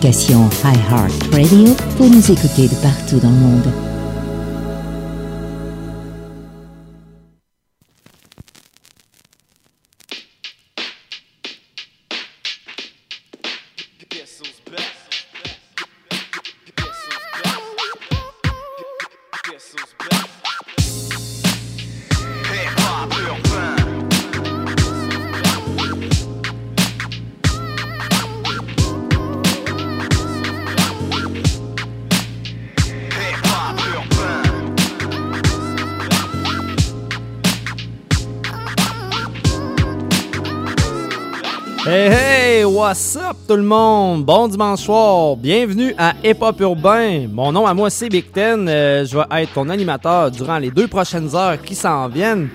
l'application iHeartRadio pour nous écouter de partout dans le monde. Tout le monde? Bon dimanche soir, bienvenue à Hip Hop Urbain. Mon nom à moi c'est Big Ten, euh, je vais être ton animateur durant les deux prochaines heures qui s'en viennent.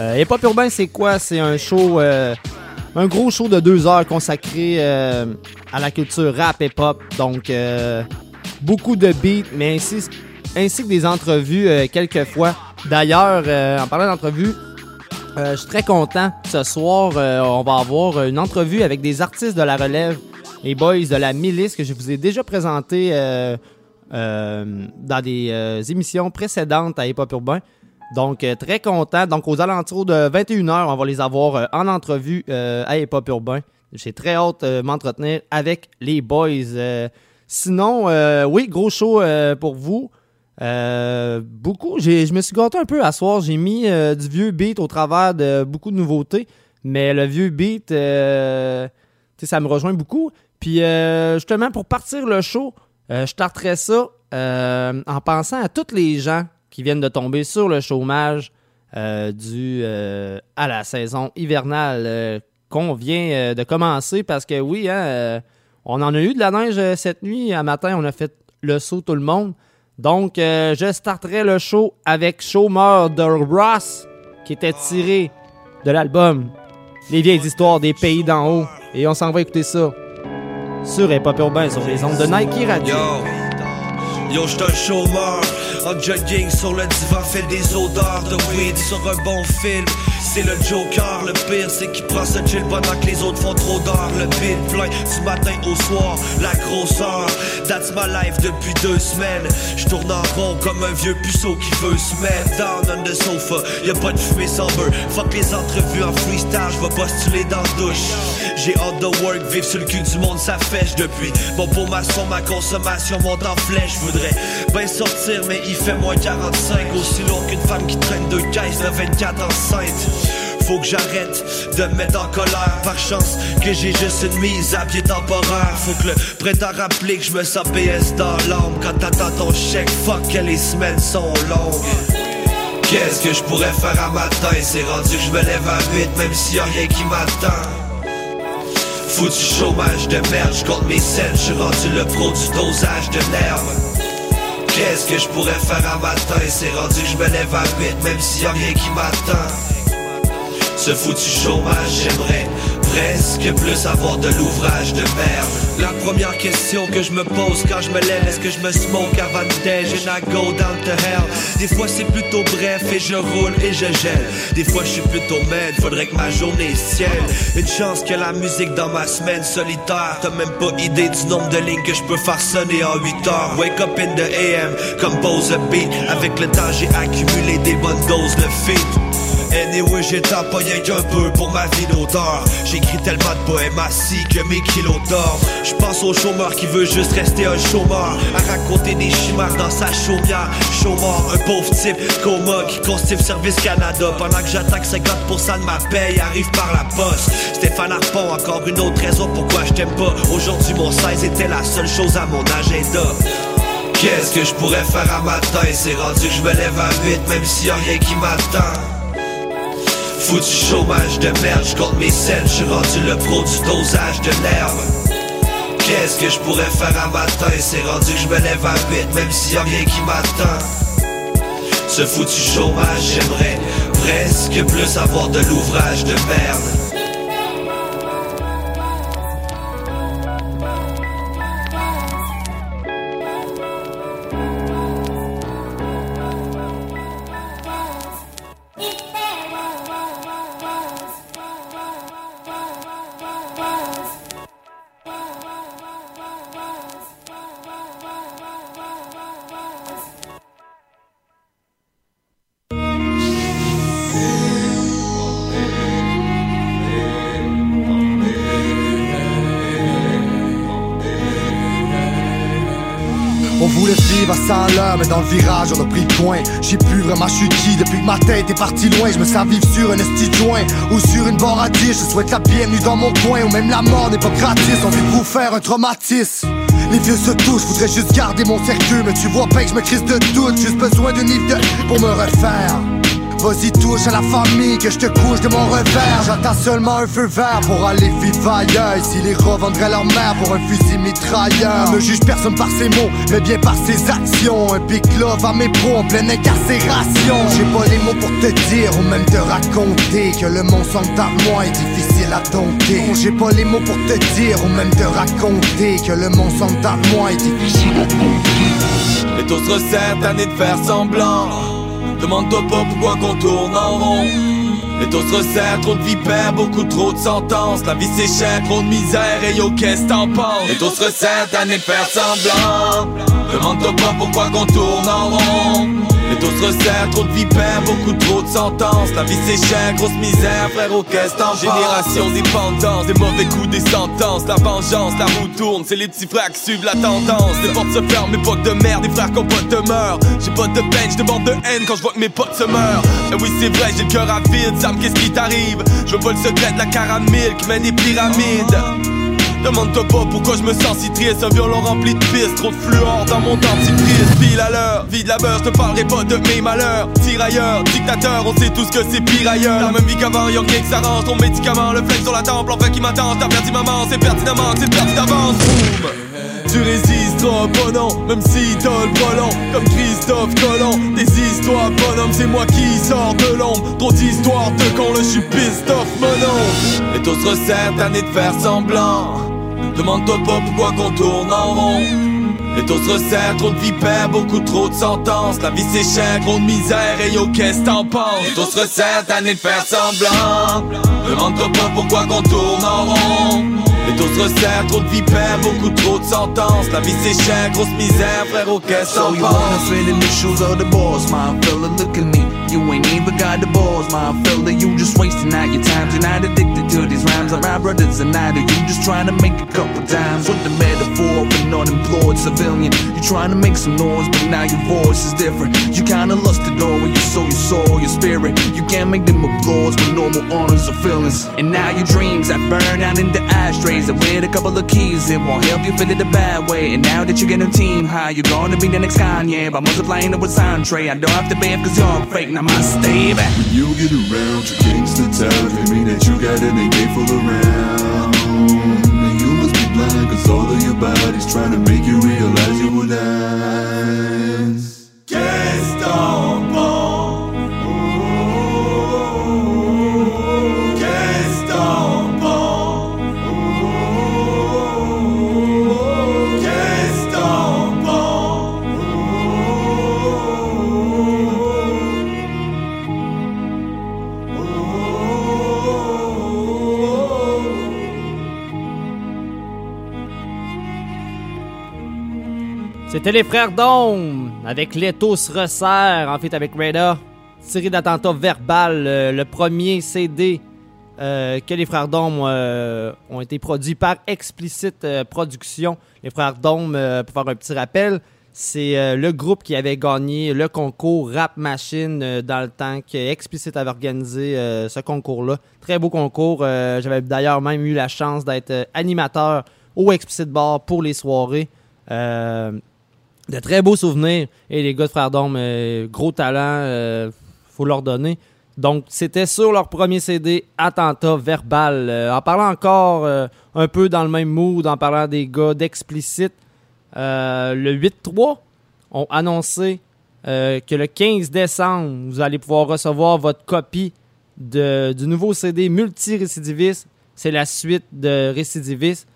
Euh, Hip Hop Urbain c'est quoi? C'est un show, euh, un gros show de deux heures consacré à la culture rap hip hop. Donc beaucoup de beats, mais ainsi, ainsi que des entrevues quelquefois. D'ailleurs, en parlant d'entrevues, euh, je suis très content. Ce soir, euh, on va avoir une entrevue avec des artistes de la relève, les boys de la milice que je vous ai déjà présenté euh, dans des émissions précédentes à Hip Hop Urbain. Donc, très content. Donc, aux alentours de 21h, on va les avoir en entrevue à Hip Hop Urbain. J'ai très hâte de m'entretenir avec les boys. sinon, oui, gros show pour vous. Euh, beaucoup. Je me suis gâté un peu à soir. J'ai mis euh, du vieux beat au travers de beaucoup de nouveautés. Mais le vieux beat, euh, ça me rejoint beaucoup. Puis justement, pour partir le show, je starterais ça en pensant à tous les gens qui viennent de tomber sur le chômage dû à la saison hivernale qu'on vient de commencer. Parce que oui, hein, on en a eu de la neige cette nuit. À matin, on a fait le saut tout le monde. Donc, euh, je starterai le show avec Chômeur de Ross, qui était tiré de l'album Les vieilles histoires des pays d'en haut. Et on s'en va écouter ça sur Hip Hop Urbain, sur les ondes de Nike Radio. Yo, j'suis un chômeur, en jogging sur le divan, fait des odeurs de weed sur un bon film. C'est le Joker, le pire c'est qu'il prend ce chill pendant que les autres font trop d'heures. Le bin plein du matin au soir, la grosseur. That's my life depuis deux semaines. Je tourne en rond comme un vieux puceau qui veut se mettre down on the sofa. Y'a pas de fumée sans beurre. Fuck les entrevues en freestyle, j'vais postuler dans la douche. J'ai hâte de work, vivre sur le cul du monde, ça fèche depuis. Bon pour ma son, ma consommation monte en flèche. Voudrais bien sortir, mais il fait moins 45. Aussi lourd qu'une femme qui traîne deux caisses de 24 enceintes faut que j'arrête de me mettre en colère. Par chance que j'ai juste une mise à pied temporaire. Faut que le prêt à rappeler que je me sens PS dans l'ombre. Quand t'attends ton chèque, fuck que les semaines sont longues. Qu'est-ce que je pourrais faire à matin C'est rendu que je me lève à 8 même s'il y a rien qui m'attend. Foutu chômage de merde, je compte mes scènes, je rendu le pro du dosage de l'herbe Qu'est-ce que je pourrais faire à matin C'est rendu que je me lève à 8 même s'il y a rien qui m'attend ce foutu chômage, j'aimerais presque plus avoir de l'ouvrage de merde. La première question que je me pose quand je me lève, est-ce que je me smoke avant de déj I go down to hell? Des fois c'est plutôt bref et je roule et je gèle. Des fois je suis plutôt mad, faudrait que ma journée ciel. Une chance que la musique dans ma semaine solitaire. T'as même pas idée du nombre de lignes que je peux faire sonner en 8 heures. Wake up in the AM, compose a beat. Avec le temps j'ai accumulé des bonnes doses de feed. Anyway, j'ai rien qu'un peu pour ma vie d'auteur. J'écris tellement de poèmes assis que mes kilos d'or. J'pense au chômeur qui veut juste rester un chômeur. À raconter des chimères dans sa chaumière. Chômeur, un pauvre type, coma qui constipe Service Canada. Pendant que j'attaque 50% de ma paye, arrive par la poste. Stéphane Harpon, encore une autre raison pourquoi je t'aime pas. Aujourd'hui, mon 16 était la seule chose à mon agenda. Qu'est-ce que je pourrais faire à matin? C'est rendu que je me lève à 8, même s'il y a rien qui m'attend. Foutu chômage de merde, j'compte mes scènes, j'suis rendu le pro du dosage de l'herbe. Qu'est-ce que je pourrais faire à matin? C'est rendu que je me lève à 8 même s'il y a rien qui m'attend. Ce foutu chômage j'aimerais presque plus avoir de l'ouvrage de merde dans le virage, on a pris le coin. J'ai plus vraiment, je suis qui depuis que ma tête est partie loin. Je me sens vivre sur un esti joint ou sur une barre Je souhaite la bienvenue dans mon coin, ou même la mort n'est pas gratis. On veut vous faire un traumatisme. Les vieux se touchent, voudrais juste garder mon cercueil Mais tu vois pas que je me crise de doute Juste besoin d'une de pour me refaire Vas-y touche à la famille que je te couche de mon revers. J'attends seulement un feu vert pour aller vivre ailleurs. Si les revendraient leur mère pour un fusil mitrailleur. Ne juge personne par ses mots mais bien par ses actions. Un pic love à mes pros en pleine incarcération. J'ai pas les mots pour te dire ou même te raconter Que le monde sans moi est difficile à dompter. J'ai pas les mots pour te dire ou même te raconter Que le monde sans moi est difficile à dompter. Taux se resserrent, tanné de faire semblant Demande-toi pas pourquoi qu'on tourne en rond. Les taux se resserrent, trop de vipères, beaucoup trop de sentences. La vie c'est cher, trop de misère, et yo, qu'est-ce t'en penses? Les taux se resserrent, t'as faire semblant. Demande-toi pas pourquoi qu'on tourne en rond. Taux se resserrent, trop de vipères, beaucoup trop de sentences. La vie c'est cher, grosse misère, frérot, qu'est-ce t'en? Génération dépendance, des mauvais coups, des sentences. La vengeance, la roue tourne, c'est les petits frères qui suivent la tendance. Les portes se ferment, mes potes de merde, des frères pas de meurent. J'ai pas de peine, de bande de haine quand je vois que mes potes se meurent. Et oui, c'est vrai, j'ai le cœur à vide, Sam, qu'est-ce qui t'arrive? Je veux pas le secret de la caramel qui mène des pyramides. Demande-toi pas pourquoi je me sens si triste. Un violon rempli de pisse, trop de fluor dans mon dentifrice. Pile à l'heure, vie de la beurre, je te parlerai pas de mes malheurs. Tirailleurs, dictateur, on sait tous que c'est pire ailleurs. La même vie qu'avant, y'a rien que ça Ton médicament, le flame sur la temple, enfin qui m'attend T'as perdu maman, c'est pertinemment c'est perdu d'avance. Boum. Tu résisteras pas non, même si t'as le volant. Comme Christophe Colomb, histoires bonhomme C'est moi qui sors de l'ombre, trop d'histoires de con Là j'suis pissed off mon Les taux se tanné de faire semblant Demande-toi pas pourquoi qu'on tourne en rond. Les taux se resserrent, trop de vipères, beaucoup trop de sentences. La vie c'est cher, trop de misère, et yo, qu'est-ce t'en penses? Les taux se resserrent, tanné de faire semblant. Demande-toi pas pourquoi qu'on tourne en rond. Les taux se resserrent, trop de vipères, beaucoup trop de sentences. La vie c'est cher, grosse misère, frérot, qu'est-ce t'en penses? So you wanna fit in the shoes of the boss, my fella, look at me. You ain't even got the balls, my fella. You just wasting out your time. You're not addicted to these rhymes. Like my brothers and I do. You just trying to make a couple times with the metaphor of an unemployed civilian. You trying to make some noise, but now your voice is different. You kinda lost the door when you sold your soul, your spirit. You can't make them applause with normal honors or feelings. And now your dreams that burn out in the ashtrays. And with a couple of keys, it won't help you feel it the bad way. And now that you get a team high, you're gonna be the next Kanye. By multiplying it with entree, I don't have to pay cause you're fake namaste, baby. When you get around your gangster town, it mean that you got an AK full around. And you must be blind, cause all of your body's trying to make you realize you will die. Qu'est-ce C'était les frères Dome avec Leto se resserre, en fait avec Reda, tiré d'attentat verbal, euh, le premier CD euh, que les frères Dome euh, ont été produits par Explicit Production. Les frères Dome, pour faire un petit rappel, c'est le groupe qui avait gagné le concours Rap Machine dans le temps que Explicit avait organisé ce concours-là. Très beau concours. J'avais d'ailleurs même eu la chance d'être animateur au Explicit Bar pour les soirées de très beaux souvenirs. Et les gars de Frères Dôme, euh, gros talent, euh, faut leur donner. Donc, c'était sur leur premier CD, Attentat Verbal. Euh, en parlant encore un peu dans le même mood, en parlant des gars d'Explicite, le 8-3 ont annoncé que le 15 décembre, vous allez pouvoir recevoir votre copie de, du nouveau CD Multirécidiviste. C'est la suite de Récidiviste.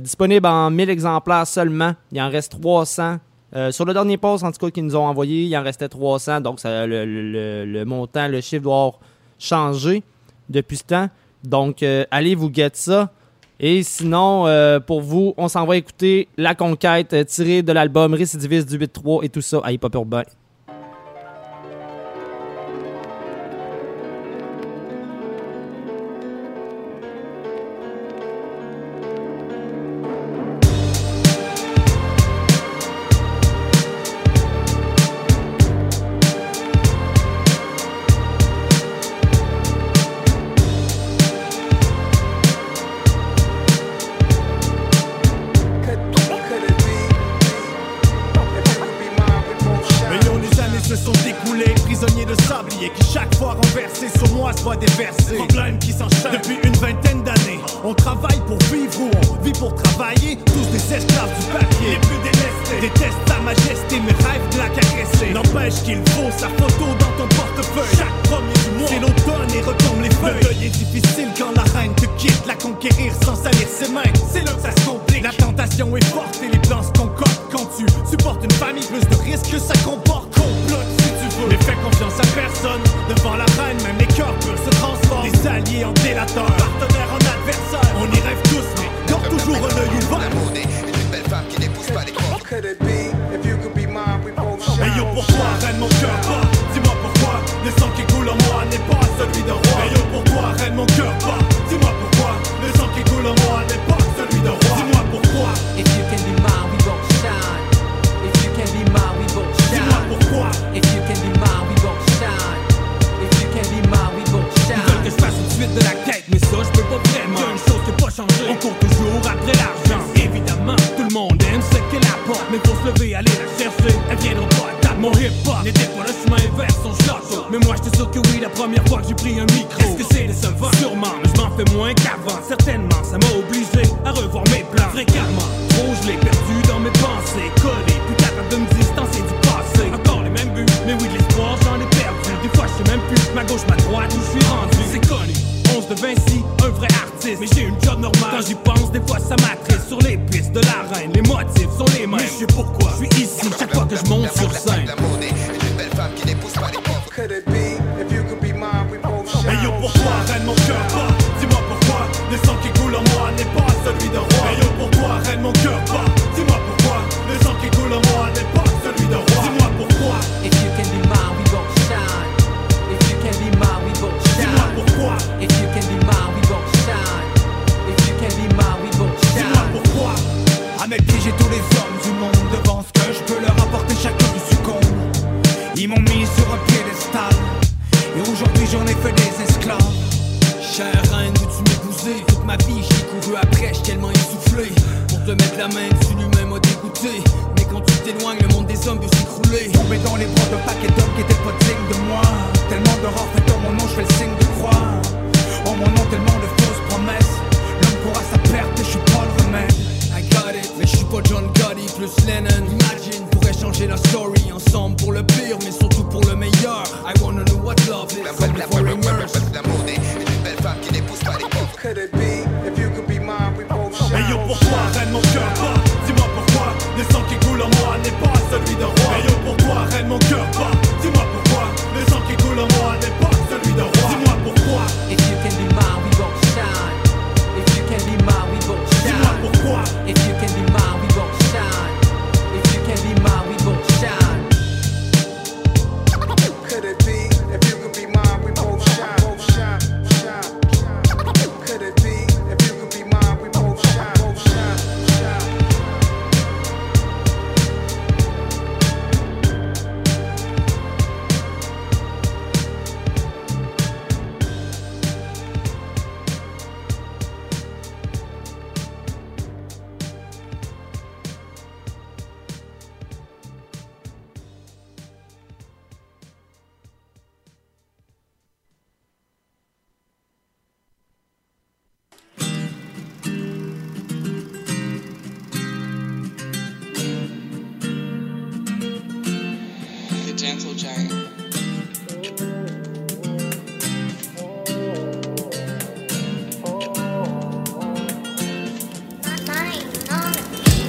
disponible en 1000 exemplaires seulement. Il en reste 300 euh, sur le dernier poste, en tout cas, qu'ils nous ont envoyé, il en restait 300. Donc, le, montant, le chiffre doit changer depuis ce temps. Donc, euh, allez vous guetter ça. Et sinon, euh, pour vous, on s'en va écouter La Conquête tirée de l'album Récidiviste du 8-3 et tout ça à Hip Hop Urbain. difícil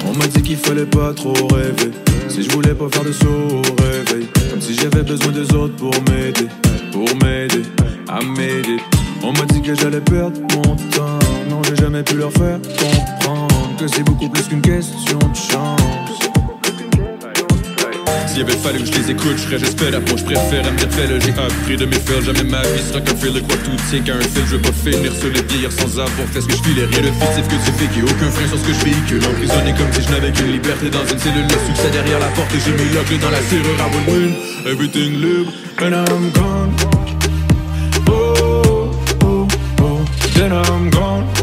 On m'a dit qu'il fallait pas trop rêver. Si je voulais pas faire de saut au réveil. Si j'avais besoin des autres pour m'aider. Pour m'aider, à m'aider. On m'a dit que j'allais perdre mon temps. Non, j'ai jamais pu leur faire comprendre que c'est beaucoup plus qu'une question de chance. S'il avait fallu que je les écoute, je serais la peau. Je préfère à me dire J'ai appris de mes fails. Jamais ma vie sera qu'un fil de quoi tout tient qu'un fil. Je veux pas finir sur les vieillir sans avoir fait ce que je filerais Rien de fictif que tu fais qui aucun frein sur ce que je véhicule. Emprisonné comme si je n'avais qu'une liberté dans une cellule. Le succès derrière la porte et j'ai mis la dans la serrure. à will win. Everything live and I'm gone. Oh, oh, oh. Then I'm gone.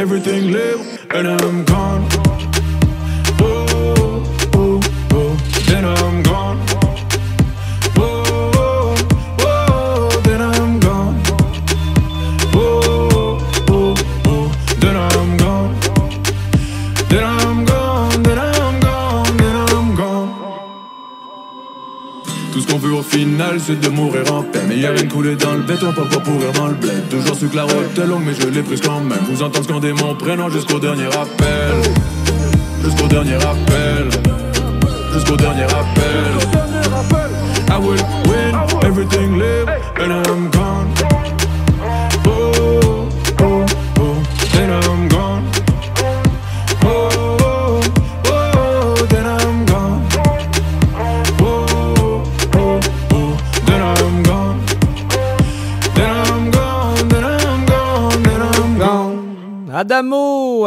Everything live, and I'm gone. Oh, oh, oh. Oh, oh, oh. Oh, oh, oh. Tout ce qu'on veut au final, c'est de mourir y'avait une coulée dans le béton, pas pour pourrir dans le bled. Toujours su que la route est longue, mais je l'ai prise quand même. Vous entendez scander mon prénom jusqu'au dernier appel. Jusqu'au dernier appel. Jusqu'au dernier appel. I will win, everything live, and I'm gone.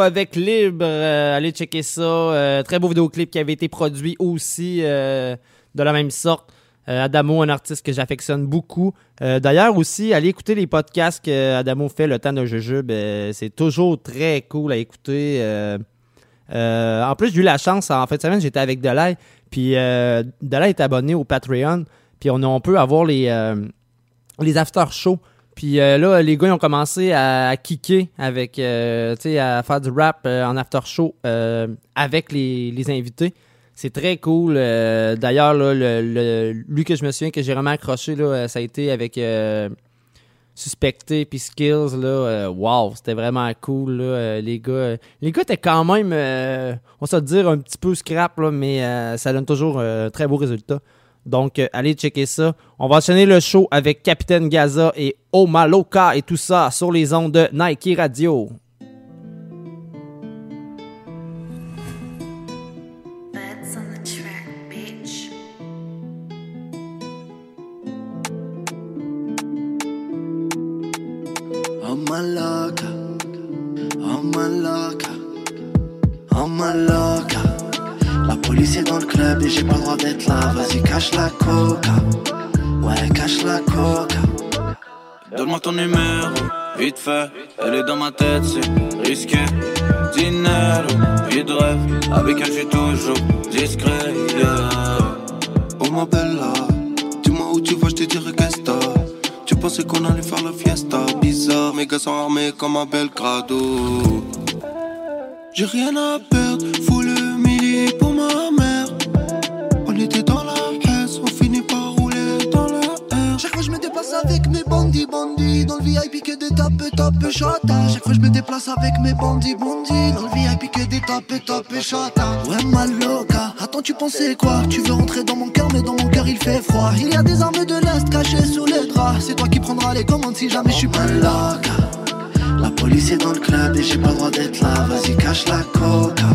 Avec Libre, euh, allez checker ça. Euh, très beau vidéoclip qui avait été produit aussi euh, de la même sorte. Adamo, un artiste que j'affectionne beaucoup. D'ailleurs aussi, allez écouter les podcasts que Adamo fait le temps de jujube. C'est toujours très cool à écouter. En plus, j'ai eu la chance, en fin de semaine, j'étais avec Delay. Puis Delay est abonné au Patreon. Puis on, peut avoir les, les after shows. Puis euh, là, les gars, ils ont commencé à, kicker avec, euh, tu sais, à faire du rap euh, en after show avec les, invités. C'est très cool. D'ailleurs, là, lui que je me souviens que j'ai vraiment accroché, là, ça a été avec Suspecté puis Skills. Là, wow, c'était vraiment cool. Là, les gars, les gars étaient quand même, on va se dire, un petit peu scrap, là, mais ça donne toujours un très beau résultat. Donc, euh, allez checker ça. On va enchaîner le show avec Capitaine Gaza et Omaloka et tout ça sur les ondes de Nike Radio. Est dans le club et j'ai pas le droit d'être là. Vas-y, cache la coca. Ouais, cache la coca. Donne-moi ton numéro, vite fait, elle est dans ma tête, c'est risqué. Dinero, vie de rêve, avec elle suis toujours discret. yeah. Oh ma bella, dis-moi où tu vas, je te dirai qu'est-ce que. Tu pensais qu'on allait faire la fiesta? Bizarre, mes gars sont armés comme un Belgrado J'ai rien à perdre, faut avec mes bandits, bandits. Dans le VIP que des tapes, tapes, chata. Chaque fois je me déplace avec mes bandits, bandits. Dans le VIP que des tapes, tapes, chata. Ouais ma loca, attends tu pensais quoi? Tu veux rentrer dans mon cœur mais dans mon cœur il fait froid. Il y a des armes de l'Est cachées sous les draps. C'est toi qui prendras les commandes si jamais je suis pas loca La police est dans le club et j'ai pas le droit d'être là. Vas-y cache la coca.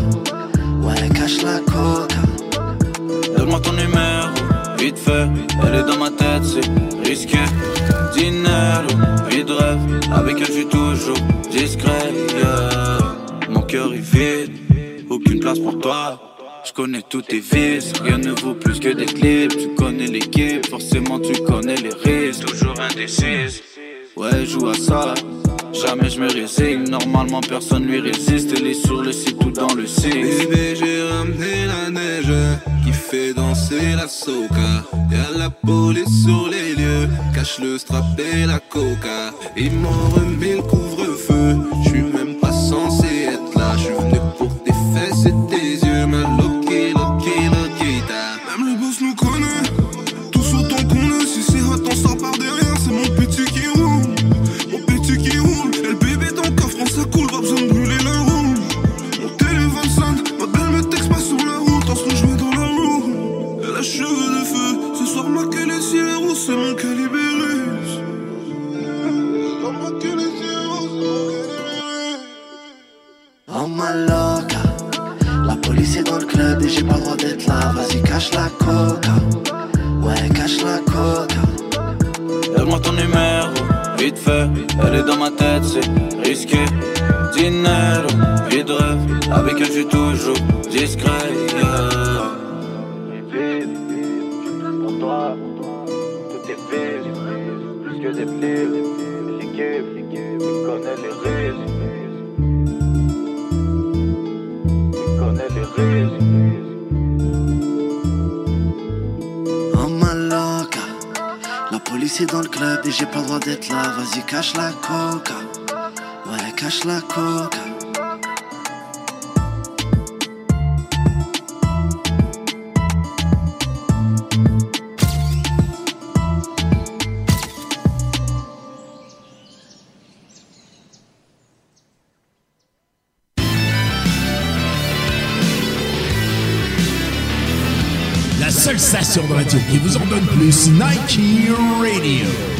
Ouais cache la coca vite fait, elle est dans ma tête, c'est risqué. Dinero, vie de rêve, avec elle je suis toujours discret. Mon cœur est vide, aucune place pour toi. Je connais tous tes vices, rien ne vaut plus que des clips. Tu connais l'équipe, forcément tu connais les risques. Toujours indécise, ouais, joue à ça. Jamais je me résigne, normalement personne lui résiste. Elle est sur le site, tout dans le site. Bébé, j'ai ramené la neige qui fait danser la soca. Y'a la police sur les lieux, cache le strap et la coca. Ils m'ont remis le couvre-feu, j'suis loca. La police est dans le club et j'ai pas le droit d'être là. Vas-y, cache la coca. Ouais, cache la coca. Donne-moi ton numéro, vite fait. Elle est dans ma tête, c'est risqué. Dinero, vie de rêve. Avec elle, je suis toujours discret. Yeah. Pour toi, tout est vide, plus que des connaît les risques. Oh ma loca. La police est dans le club et j'ai pas le droit d'être là. Vas-y, cache la coca. Ouais, cache la coca. Seule station de radio qui vous en donne plus, Nike Radio.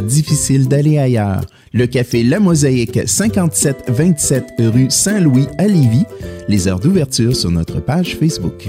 difficile d'aller ailleurs. Le café La Mosaïque, 5727 rue Saint-Louis à Lévis. Les heures d'ouverture sur notre page Facebook.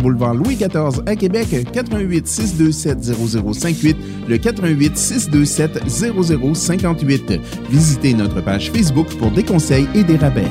boulevard Louis XIV à Québec, 88 627 0058, le 88 627 0058. Visitez notre page Facebook pour des conseils et des rabais.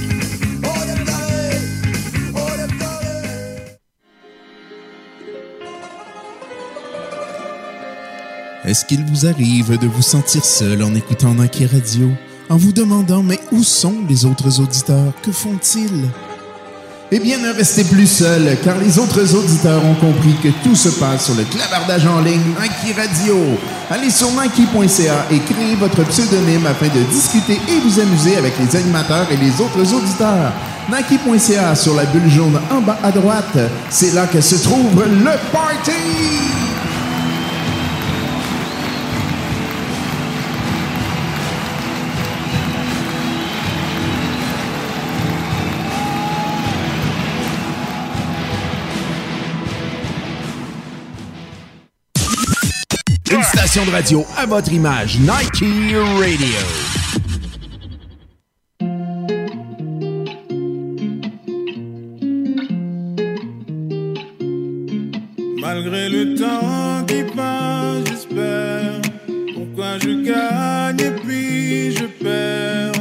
Est-ce qu'il vous arrive de vous sentir seul en écoutant Nike Radio, en vous demandant mais où sont les autres auditeurs? Que font-ils? Eh bien, ne restez plus seul, car les autres auditeurs ont compris que tout se passe sur le clavardage en ligne Nike Radio. Allez sur Nike.ca et créez votre pseudonyme afin de discuter et vous amuser avec les animateurs et les autres auditeurs. Nike.ca sur la bulle jaune en bas à droite, c'est là que se trouve le party! Station de radio à votre image, Nike Radio. Malgré le temps qui passe, j'espère. Pourquoi je gagne et puis je perds?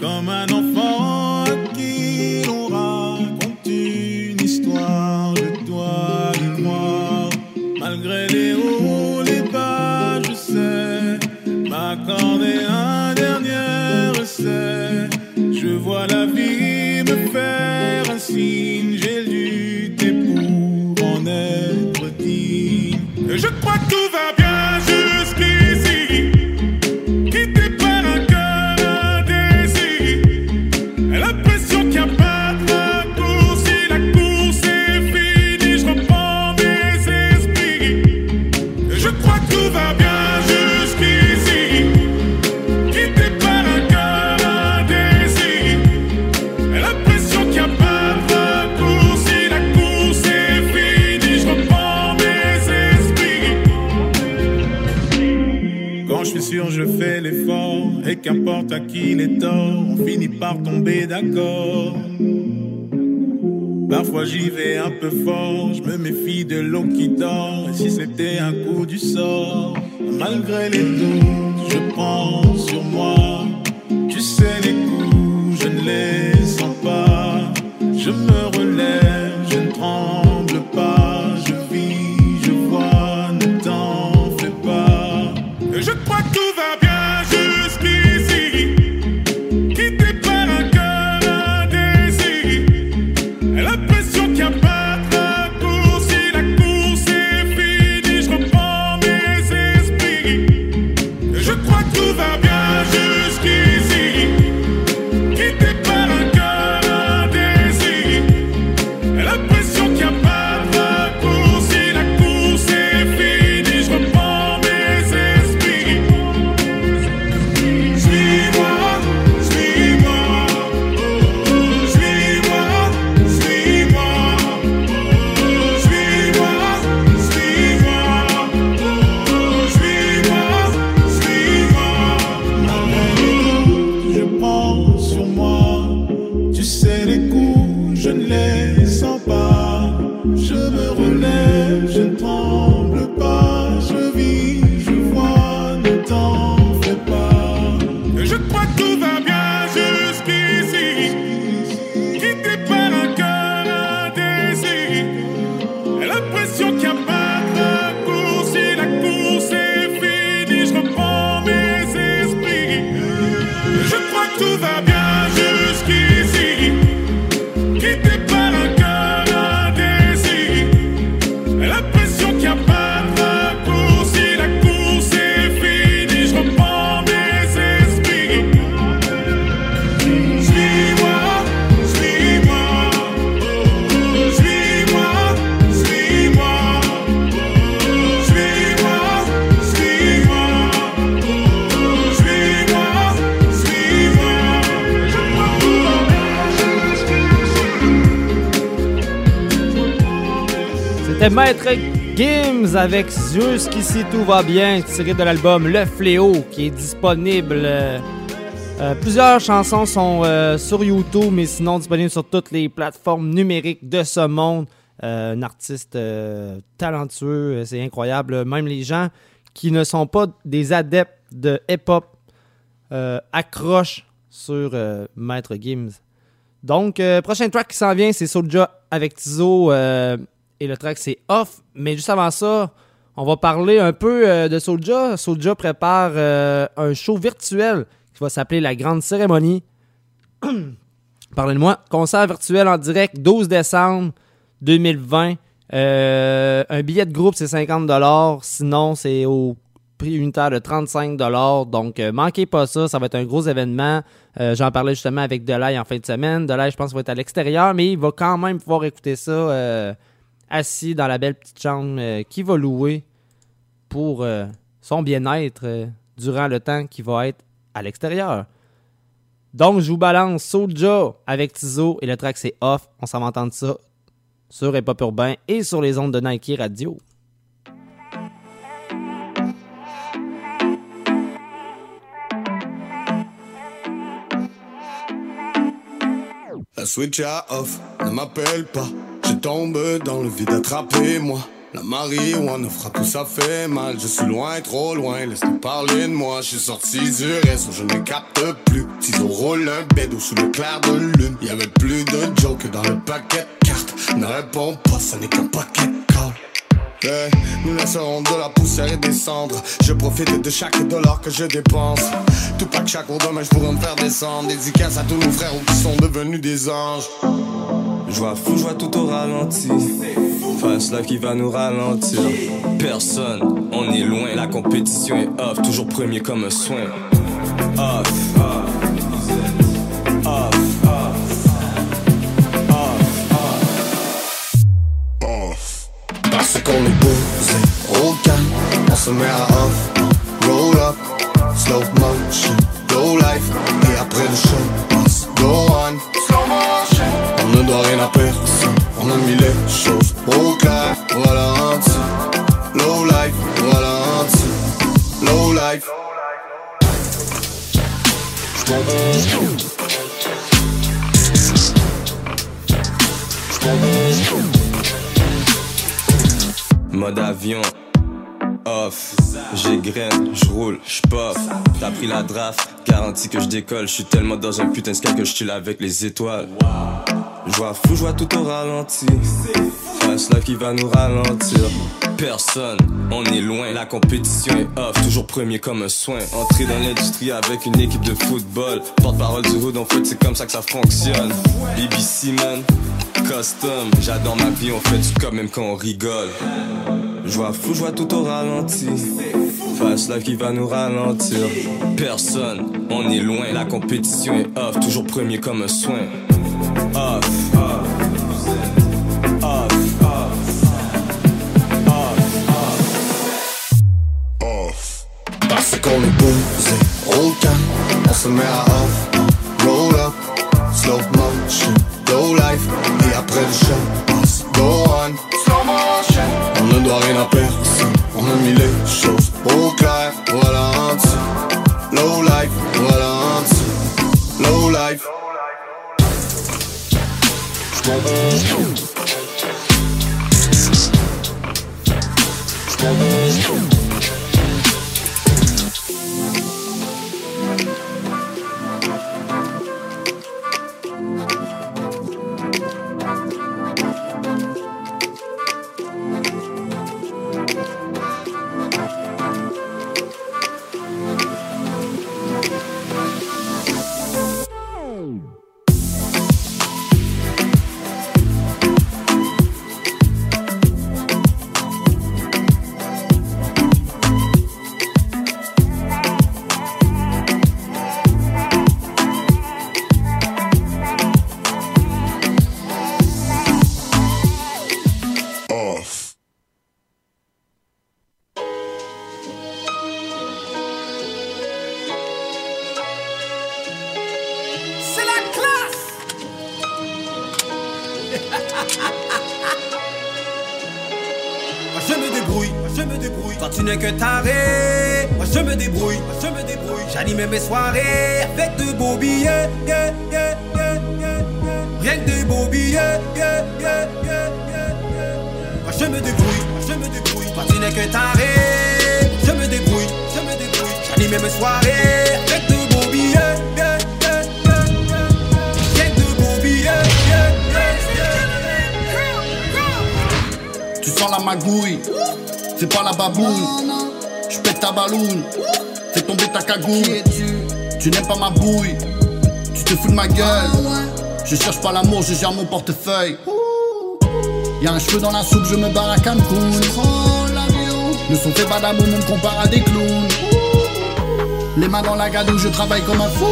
Comme un enfant qui l'on raconte une histoire. Je dois y croire. Malgré à qui les torts, on finit par tomber d'accord. Parfois j'y vais un peu fort, je me méfie de l'eau qui dort. Et si c'était un coup du sort, malgré les doutes, je prends avec Jusqu'ici tout va bien, tiré de l'album Le Fléau, qui est disponible. euh, euh, plusieurs chansons sont euh, sur YouTube, mais sinon disponibles sur toutes les plateformes numériques de ce monde. Un artiste talentueux, c'est incroyable. Même les gens qui ne sont pas des adeptes de hip-hop accrochent sur Maître Gims. Donc, prochain track qui s'en vient, c'est Soulja avec Tizo. Et le track, c'est Off. Mais juste avant ça, on va parler un peu euh, de Soulja. Soulja prépare euh, un show virtuel qui va s'appeler La Grande Cérémonie. Parlez-moi. Concert virtuel en direct, 12 décembre 2020. Euh, un billet de groupe, c'est 50 Sinon, c'est au prix unitaire de 35 Donc, manquez pas ça. Ça va être un gros événement. J'en parlais justement avec Delay en fin de semaine. Delay, je pense, va être à l'extérieur, mais il va quand même pouvoir écouter ça assis dans la belle petite chambre euh, qu'il va louer pour euh, son bien-être euh, durant le temps qu'il va être à l'extérieur. Donc, je vous balance Soulja avec Tizo et le track c'est off. On s'en va entendre ça sur Hip Hop Urbain et sur les ondes de Nike Radio. Switch off, ne m'appelle pas. Je tombe dans le vide, attrapez-moi. La marijuana fera tout ça fait mal. Je suis loin, trop loin, laisse-nous parler de moi. Je suis sorti du réseau, je ne capte plus. Ciseaux roule un bédo sous le clair de lune. Y avait plus de joke dans le paquet de cartes. Ne réponds pas, ça n'est qu'un paquet de calls. Yeah, nous laisserons de la poussière et des cendres. Je profite de chaque dollar que je dépense. Tout pas que chaque jour demain je me faire descendre. Dédicace à tous nos frères qui sont devenus des anges. Je vois fou, je vois tout au ralenti. Fast life qui va nous ralentir. Personne, on est loin. La compétition est off, toujours premier comme un swing. Off. Off. Parce qu'on est posé au calme, on se met à off, roll up, slow motion, low life, et après le show, go on, motion. On ne doit rien à personne, on a mis les choses au clair, voilà un petit, low life, voilà un petit, low life. Mode avion, off, j'égraine, j'roule, j'pop. T'as pris la draft, garantie que je décolle. J'suis tellement dans un putain de sky que j'tue avec les étoiles. J'vois fou, j'vois tout au ralenti. Fast life qui va nous ralentir. Personne, on est loin. La compétition est off, toujours premier comme un soin. Entrer dans l'industrie avec une équipe de football. Porte-parole du hood, en fait, c'est comme ça que ça fonctionne. BBC, man, custom. J'adore ma vie, on fait du cop même quand on rigole. J'vois fou, j'vois tout au ralenti. Fast life qui va nous ralentir. Personne, on est loin. La compétition est off, toujours premier comme un soin. Off, off, off, off. Parce qu'on est posé, roll calme, on se met à off. Roll up, slow motion, low life. Et après le show, go on. Slow motion. On ne doit rien à personne, on a mis les choses au clair. Petit, low life, petit, low life. Off. J'animais mes soirées avec de beaux billets, yeah, yeah, yeah, yeah, yeah. Rien que de beaux billets. Moi je me débrouille, moi je me débrouille. Quand tu n'es que taré, je me débrouille, je me débrouille. J'animais mes soirées avec de beaux billets. Rien que de beaux billets. Tu sens la magouille, c'est pas la babouille. Je pète ta balloune, tomber ta cagoule. Tu n'aimes pas ma bouille, tu te fous de ma gueule. Je cherche pas l'amour, je gère mon portefeuille. Y'a un cheveu dans la soupe, je me barre à Cancun. Ne sont fait pas d'amour, on me compare à des clowns. Les mains dans la gadoue, je travaille comme un fou.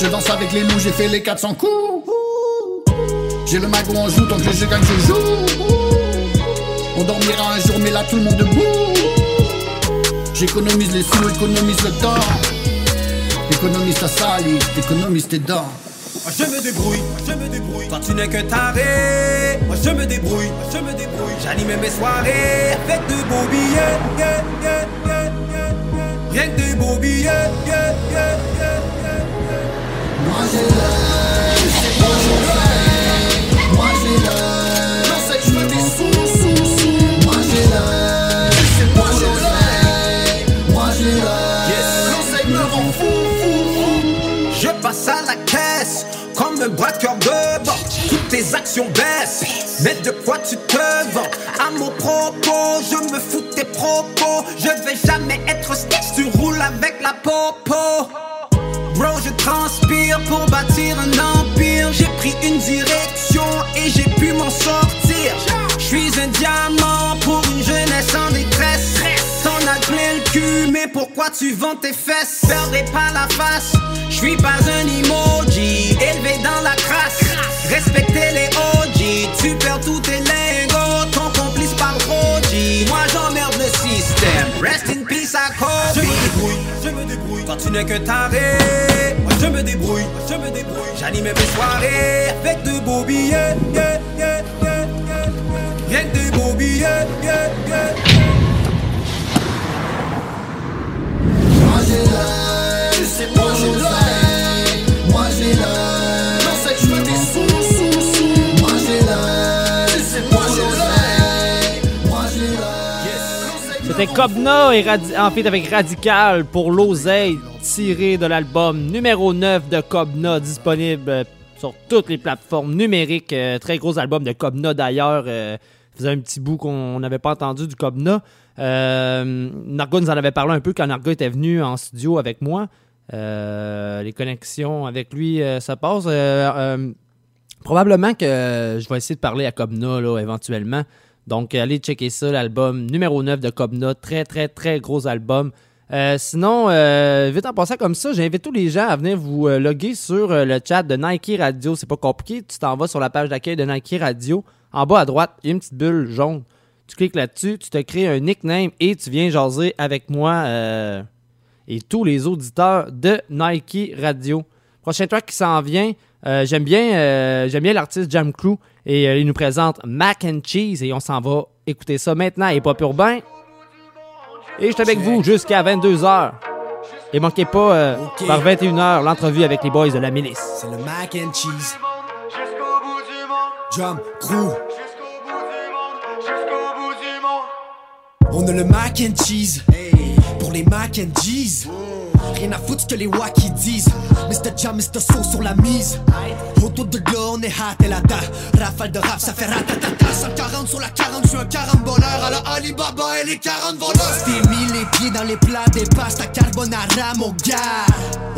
Je danse avec les loups, j'ai fait les 400 coups. J'ai le magot en joue, tant que je gagne, je joue. On dormira un jour, mais là tout le monde debout. J'économise les sous, économise le temps. Économise ta salive, économise tes dents. Moi je me débrouille, moi je me débrouille. Quand tu n'es que taré, moi je me débrouille, moi je me débrouille. J'animais mes soirées avec de beaux billets, yeah, yeah, yeah, yeah, yeah. Rien que de beaux billets, yeah, yeah, yeah, yeah, yeah. Moi j'ai un braqueur de banque. Toutes tes actions baissent, mais de quoi tu te vends? À mon propos, je me fous de tes propos. Je vais jamais être stitch, tu roules avec la popo. Bro, je transpire pour bâtir un empire. J'ai pris une direction et j'ai pu m'en sortir. Je suis un diamant tu vends tes fesses? Perdez pas la face, je suis pas un emoji. Élevé dans la crasse, respectez les OG. Tu perds tous tes lingots, ton complice parle Roji. Moi j'emmerde le système, rest in peace à Kobe. Je me débrouille, je me débrouille. Quand tu n'es que taré, moi je me débrouille, moi je me débrouille. J'animais mes soirées avec de beaux billets, yeah, yeah, yeah, yeah, yeah. Rien que de beaux billets, C'était Cobna et en fait avec Radical pour l'oseille tiré de l'album numéro 9 de Cobna disponible sur toutes les plateformes numériques. Euh, très gros album de Cobna d'ailleurs. Euh, un petit bout qu'on n'avait pas entendu du Cobna. Euh, Nargo nous en avait parlé un peu quand Nargo était venu en studio avec moi. Euh, les connexions avec lui euh, se passent. Euh, euh, probablement que je vais essayer de parler à Cobna là, éventuellement. Donc, allez checker ça, l'album numéro 9 de Cobna. Très, très, très gros album. Sinon, vite en passant comme ça, j'invite tous les gens à venir vous loguer sur le chat de Nike Radio. C'est pas compliqué. Tu t'en vas sur la page d'accueil de Nike Radio. En bas à droite, il y a une petite bulle jaune. Tu cliques là-dessus, tu te crées un nickname et tu viens jaser avec moi euh, et tous les auditeurs de Nike Radio. Prochain track qui s'en vient, euh, j'aime bien, euh, bien l'artiste Jam Crew et il nous présente Mac and Cheese et on s'en va écouter ça maintenant et pas urbain. Et je suis avec vous jusqu'à 22h. Et manquez pas, par 21h, l'entrevue avec les boys de la milice. C'est le mac and cheese. Drum crew. On a le mac and cheese. Pour les mac and cheese. Rien à foutre ce que les wacky disent. Mr. Jam, Mr. So sur la mise. Autour de là, on est hâte et la da. Rafale de rap, ça fait ratatata. 140 sur la 40, je suis un 40 voleur. À la Alibaba et les 40 voleurs. T'es mis les pieds dans les plats des pastes à carbonara, mon gars.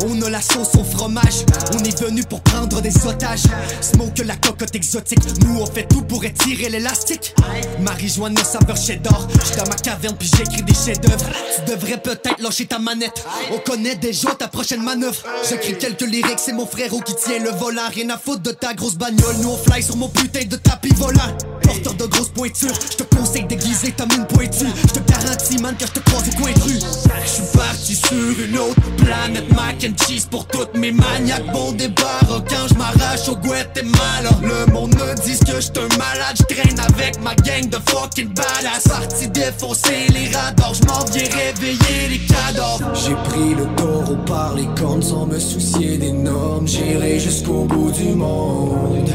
On a la sauce au fromage. On est venu pour prendre des otages. Smoke la cocotte exotique. Nous, on fait tout pour étirer l'élastique. Marijuana saveur cheddar. J'suis dans ma caverne puis j'écris des chefs-d'œuvre. Tu devrais peut-être lâcher ta manette. On connaît déjà ta prochaine manœuvre. J'écris quelques lyrics, c'est mon frérot qui tient le volant. Rien à foutre de ta grosse bagnole. Nous, on fly sur mon putain de tapis volant. Porteur de grosses pointures. Je te conseille d'aiguiser ta mine pointue. Je te garantis, man, que je te croise au coin de rue. Je suis parti sur une autre planète. Mac and cheese pour toutes mes maniaques. Bon débarras quand je m'arrache au Guatemala. Le monde me dit que je un malade. Je avec ma gang de fucking badass. Parti défoncer les radars. Je viens réveiller les cadavres. J'ai pris le taureau par les cornes sans me soucier des normes. J'irai jusqu'au bout du monde.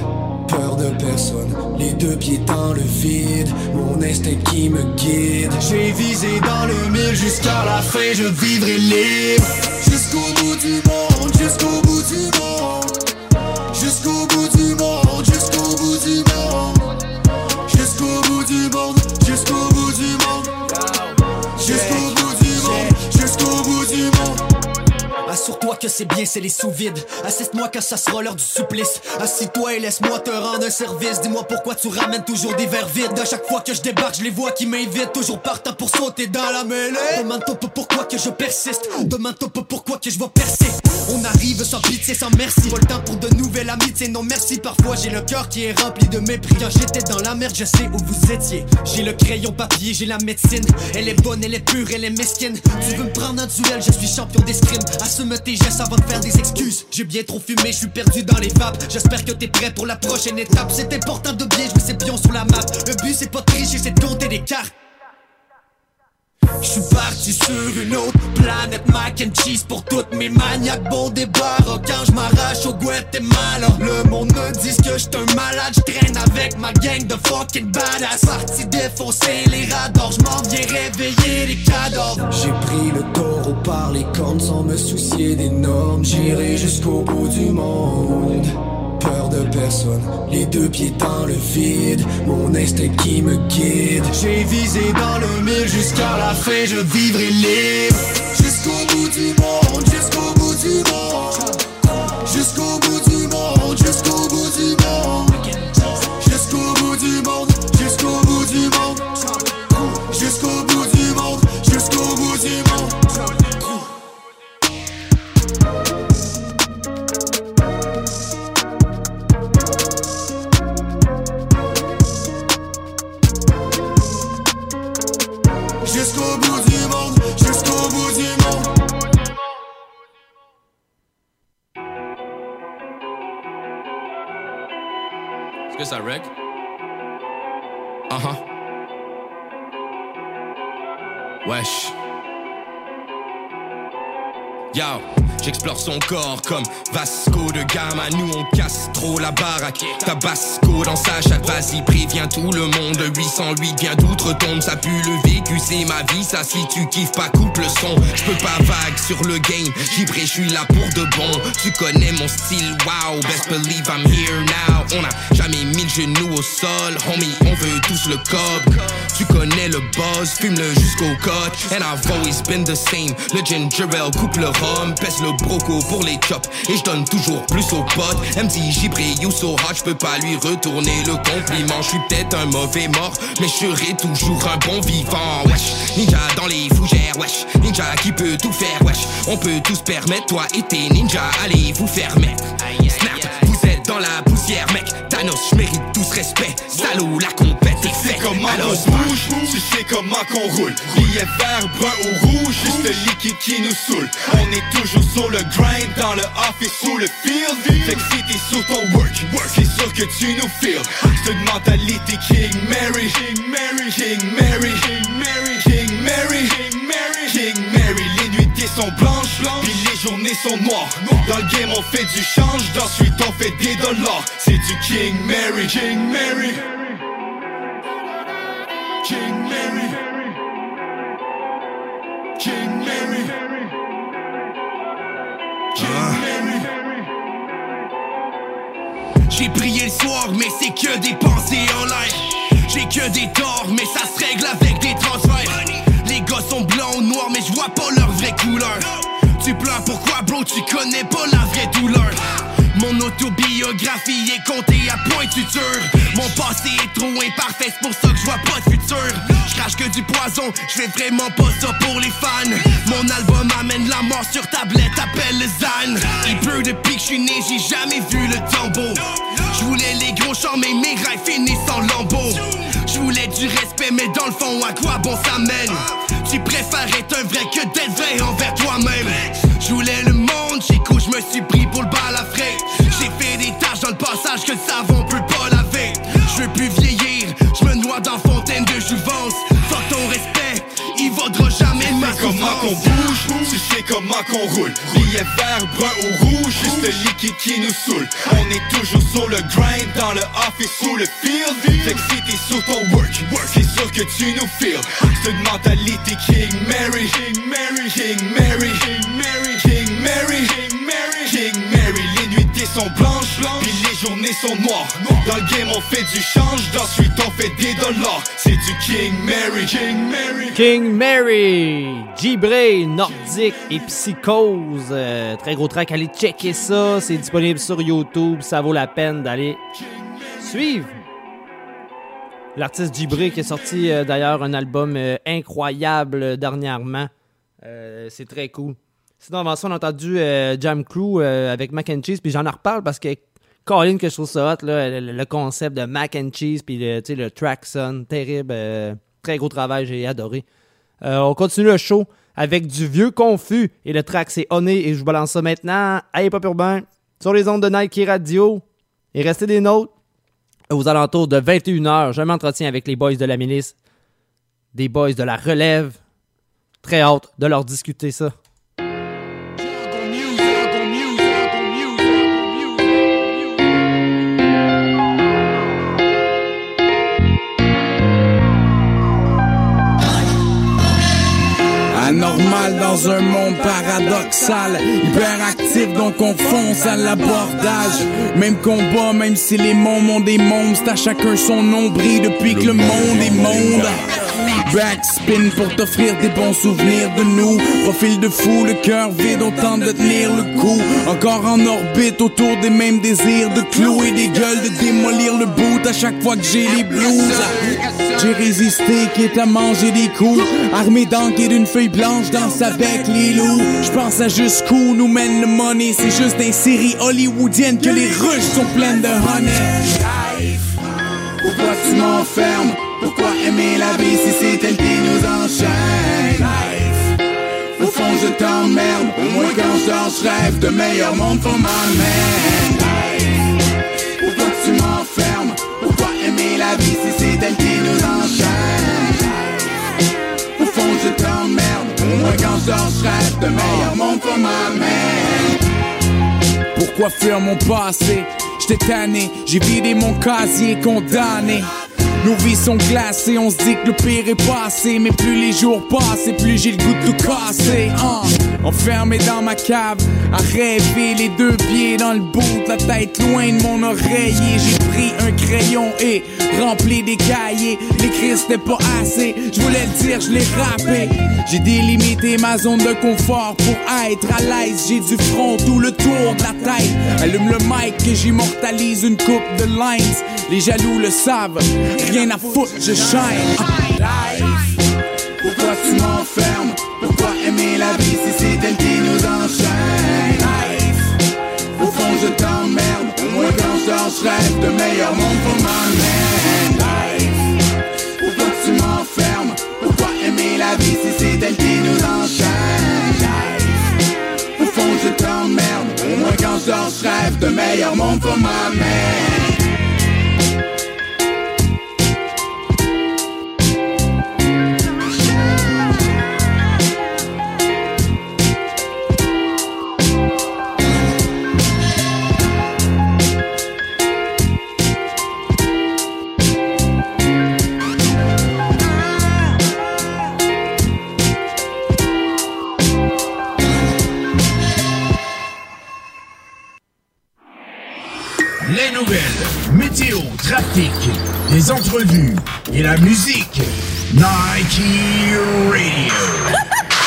Peur de personne, les deux pieds dans le vide, mon instinct qui me guide. J'ai visé dans le mille jusqu'à la fin, je vivrai libre. Jusqu'au bout du monde, jusqu'au bout du monde. Que c'est bien, c'est les sous-vides. Assiste-moi quand ça sera l'heure du supplice. Assis-toi et laisse-moi te rendre un service. Dis-moi pourquoi tu ramènes toujours des verres vides. À chaque fois que je débarque, je les vois qui m'invitent. Toujours partant pour sauter dans la mêlée. Demande-toi pourquoi que je persiste. Demande-toi pourquoi que je vais percer. On arrive sans pitié, sans merci. Pas le temps pour de nouvelles amitiés, non merci. Parfois j'ai le cœur qui est rempli de mépris. Quand j'étais dans la merde, je sais où vous étiez. J'ai le crayon papier, j'ai la médecine. Elle est bonne, elle est pure, elle est mesquine. Tu veux me prendre un duel, je suis champion d'escrime. Assume tes gestes avant de faire des excuses. J'ai bien trop fumé, je suis perdu dans les vapes. J'espère que t'es prêt pour la prochaine étape. C'est important de bien jouer ses pions sur la map. Le but c'est pas tricher, c'est de compter des cartes. Je parti sur une autre planète Mac and cheese pour toutes mes maniaques. Bon débarras quand je m'arrache au Guatemala. Le monde me dit que j'suis un malade Je traîne avec ma gang de fucking badass. Parti défoncer les radars Je m'en viens réveiller les cadavres. J'ai pris le taureau par les cornes Sans me soucier des normes. J'irai jusqu'au bout du monde Peur de personne, les deux pieds dans le vide, mon instinct qui me guide. J'ai visé dans le mille jusqu'à la fin, je vivrai libre. Jusqu'au bout du monde, jusqu'au bout du monde. Jusqu'au j'explore son corps comme Vasco de Gama. Nous on casse trop la baraque. Tabasco dans sa chatte, vas-y, préviens tout le monde. 808 vient d'outre-tombe, ça pue le vécu, c'est ma vie. Ça, si tu kiffes pas, coupe le son. J'peux pas vague sur le game, gibré, j'suis là pour de bon. Tu connais mon style, wow, best believe I'm here now. On a jamais mis le genou au sol, homie, on veut tous le cob. Tu connais le buzz, fume-le jusqu'au code. And I've always been the same. Le ginger coupe le rhum, pèse le broco pour les chops. Et je donne toujours plus aux potes. Dit gibré, you so hot, j'peux pas lui retourner le compliment. J'suis peut-être un mauvais mort, mais je serai toujours un bon vivant. Wesh, ninja dans les fougères, wesh. Ninja qui peut tout faire, wesh. On peut tous permettre, toi et tes ninjas, allez vous faire. Snap, vous êtes dans la poussière, mec. Thanos, j'mérite tout ce respect. Salaud, la compète est faite. comment Alors, on bouge, tu sais comment qu'on roule. Billet vert, brun ou rouge, juste le liquide qui nous saoule. On est toujours sur le grind, dans le off et sous le field. Fait que si t'es sur ton work, c'est sûr que tu nous feels. C'est une mentalité King Mary, King Mary, King Mary, King Mary, King Mary, King Mary, King Mary. Les nuitées sont blanches, sont noires. Dans le game on fait du change, ensuite on fait des dollars. C'est du King Mary, King Mary. King Mary. King Mary. King Mary. J'ai prié le soir, mais c'est que des pensées en l'air. J'ai que des torts, mais ça se règle avec des transferts. Les gars sont blancs ou noirs, mais je vois pas leur vraie couleur. Tu pleures pourquoi, bro, tu connais pas la vraie douleur? Mon autobiographie est comptée à point de suture. Mon passé est trop imparfait, c'est pour ça que je vois pas de futur. Je crache que du poison, je fais vraiment pas ça pour les fans. Mon album amène la mort sur tablette, appelle le Zan. Il pleut depuis que je suis né, j'ai jamais vu le tambour. Je voulais les gros chants, mais mes rêves finissent en lambeaux. Je voulais du respect, mais dans le fond, à quoi bon ça mène? Tu préfères être un vrai que d'être envers toi-même. Je voulais le monde, j'ai je me suis pris pour le bal à frais. J'ai fait des tâches dans le passage que le savon peut pas laver. Je veux plus comment qu'on roule. Billet vert, brun ou rouge, juste le liquide qui nous saoule. On est toujours sur le grind, dans le off et sous le field. Fait que si t'es sur ton work, c'est sûr que tu nous feels. C'est une mentalité King Mary, King Mary, Dans le game on fait du change, ensuite on fait des dollars. C'est du King Mary, King Mary. King Mary, Nordique et Psychose. Euh, très gros track, allez checker ça. C'est disponible sur YouTube. Ça vaut la peine d'aller suivre. L'artiste Gibré qui a sorti euh, d'ailleurs un album euh, incroyable dernièrement. C'est très cool. Sinon, avant ça, on a entendu Jam Crew avec Mac and Cheese. Puis j'en reparle parce que Colin, que je trouve ça hot, là, le, concept de Mac and Cheese. Puis le, le track son, terrible. euh, très gros travail, j'ai adoré. Euh, on continue le show avec du vieux confus. Et le track, c'est Honey. Et je vous balance ça maintenant Hip Hop Urbain sur les ondes de Nike Radio. Et restez des nôtres aux alentours de 21h. Je m'entretiens avec les boys de la milice, des boys de la relève. Très hâte de leur discuter ça. Dans un monde paradoxal Hyperactif donc on fonce à l'abordage. Même combat même si les mômes ont des mômes C'est à chacun son nombril depuis que le monde est monde Backspin pour t'offrir des bons souvenirs de nous. Profil de fou, le cœur vide, on tente de tenir le coup. Encore en orbite autour des mêmes désirs De clouer des gueules, de démolir le bout À chaque fois que j'ai les blues. J'ai résisté, quitte à manger des coups. Armé d'encre et d'une feuille blanche Danse avec les loups. Je pense à jusqu'où nous mène le money C'est juste des séries hollywoodiennes Que les ruches sont pleines de honey. Pourquoi tu m'enfermes? Pourquoi aimer la vie si c'est elle qui nous enchaîne? Au fond je t'emmerde. Au moins quand je dors rêve de meilleur monde pour ma Pourquoi tu m'enfermes? Pourquoi aimer la vie si c'est elle qui nous enchaîne? Au fond je t'emmerde. Au Moi quand je dors, rêve de meilleur monde pour ma mère. Pourquoi fuir mon passé? J'étais tanné, j'ai vidé mon casier condamné. Nos vies sont glacées, on se dit que le pire est passé. Mais plus les jours passent, et plus j'ai le goût de tout casser. Hein. Enfermé dans ma cave, à rêver les deux pieds dans le bout, la tête loin de mon oreiller. J'ai pris un crayon et rempli des cahiers. L'écrire c'était pas assez, je voulais le dire, je l'ai rappé. J'ai délimité ma zone de confort pour être à l'aise. J'ai du front tout le tour de la tête. Allume le mic que j'immortalise une coupe de lines. Les jaloux le savent, rien à foutre, je shine. Pourquoi tu m'enfermes? Pourquoi aimer la vie si c'est elle qui nous enchaîne? Au fond je t'emmerde. Moi quand je dors, je rêve de meilleur monde pour ma mère. Pourquoi tu m'enfermes? Pourquoi aimer la vie si c'est elle qui nous enchaîne? Au fond je t'emmerde. Moi quand je dors, je rêve de meilleur monde pour ma mère. Musique. Nike Radio.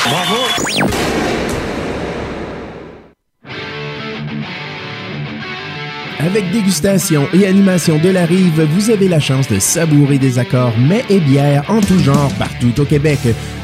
Bravo. Avec dégustation et animation de la rive, vous avez la chance de savourer des accords mets et bières en tout genre partout au Québec.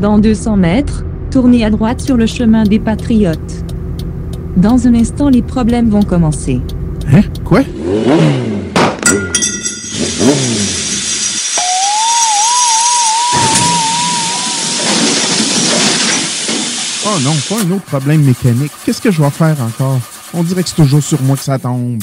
Dans 200 mètres, tournez à droite sur le chemin des Patriotes. Dans un instant, les problèmes vont commencer. Hein? Quoi? Oh non, pas un autre problème mécanique. Qu'est-ce que je vais faire encore? On dirait que c'est toujours sur moi que ça tombe.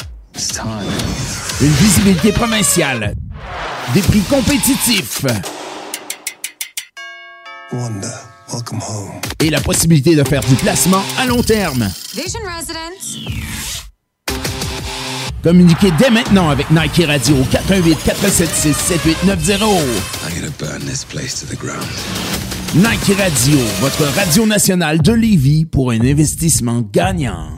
Une visibilité provinciale. Des prix compétitifs. Et la possibilité de faire du placement à long terme. Vision Residence. Communiquez dès maintenant avec Nike Radio au 418 476 7890. I'm gonna burn this place to the ground. Nike Radio, votre radio nationale de Lévis pour un investissement gagnant.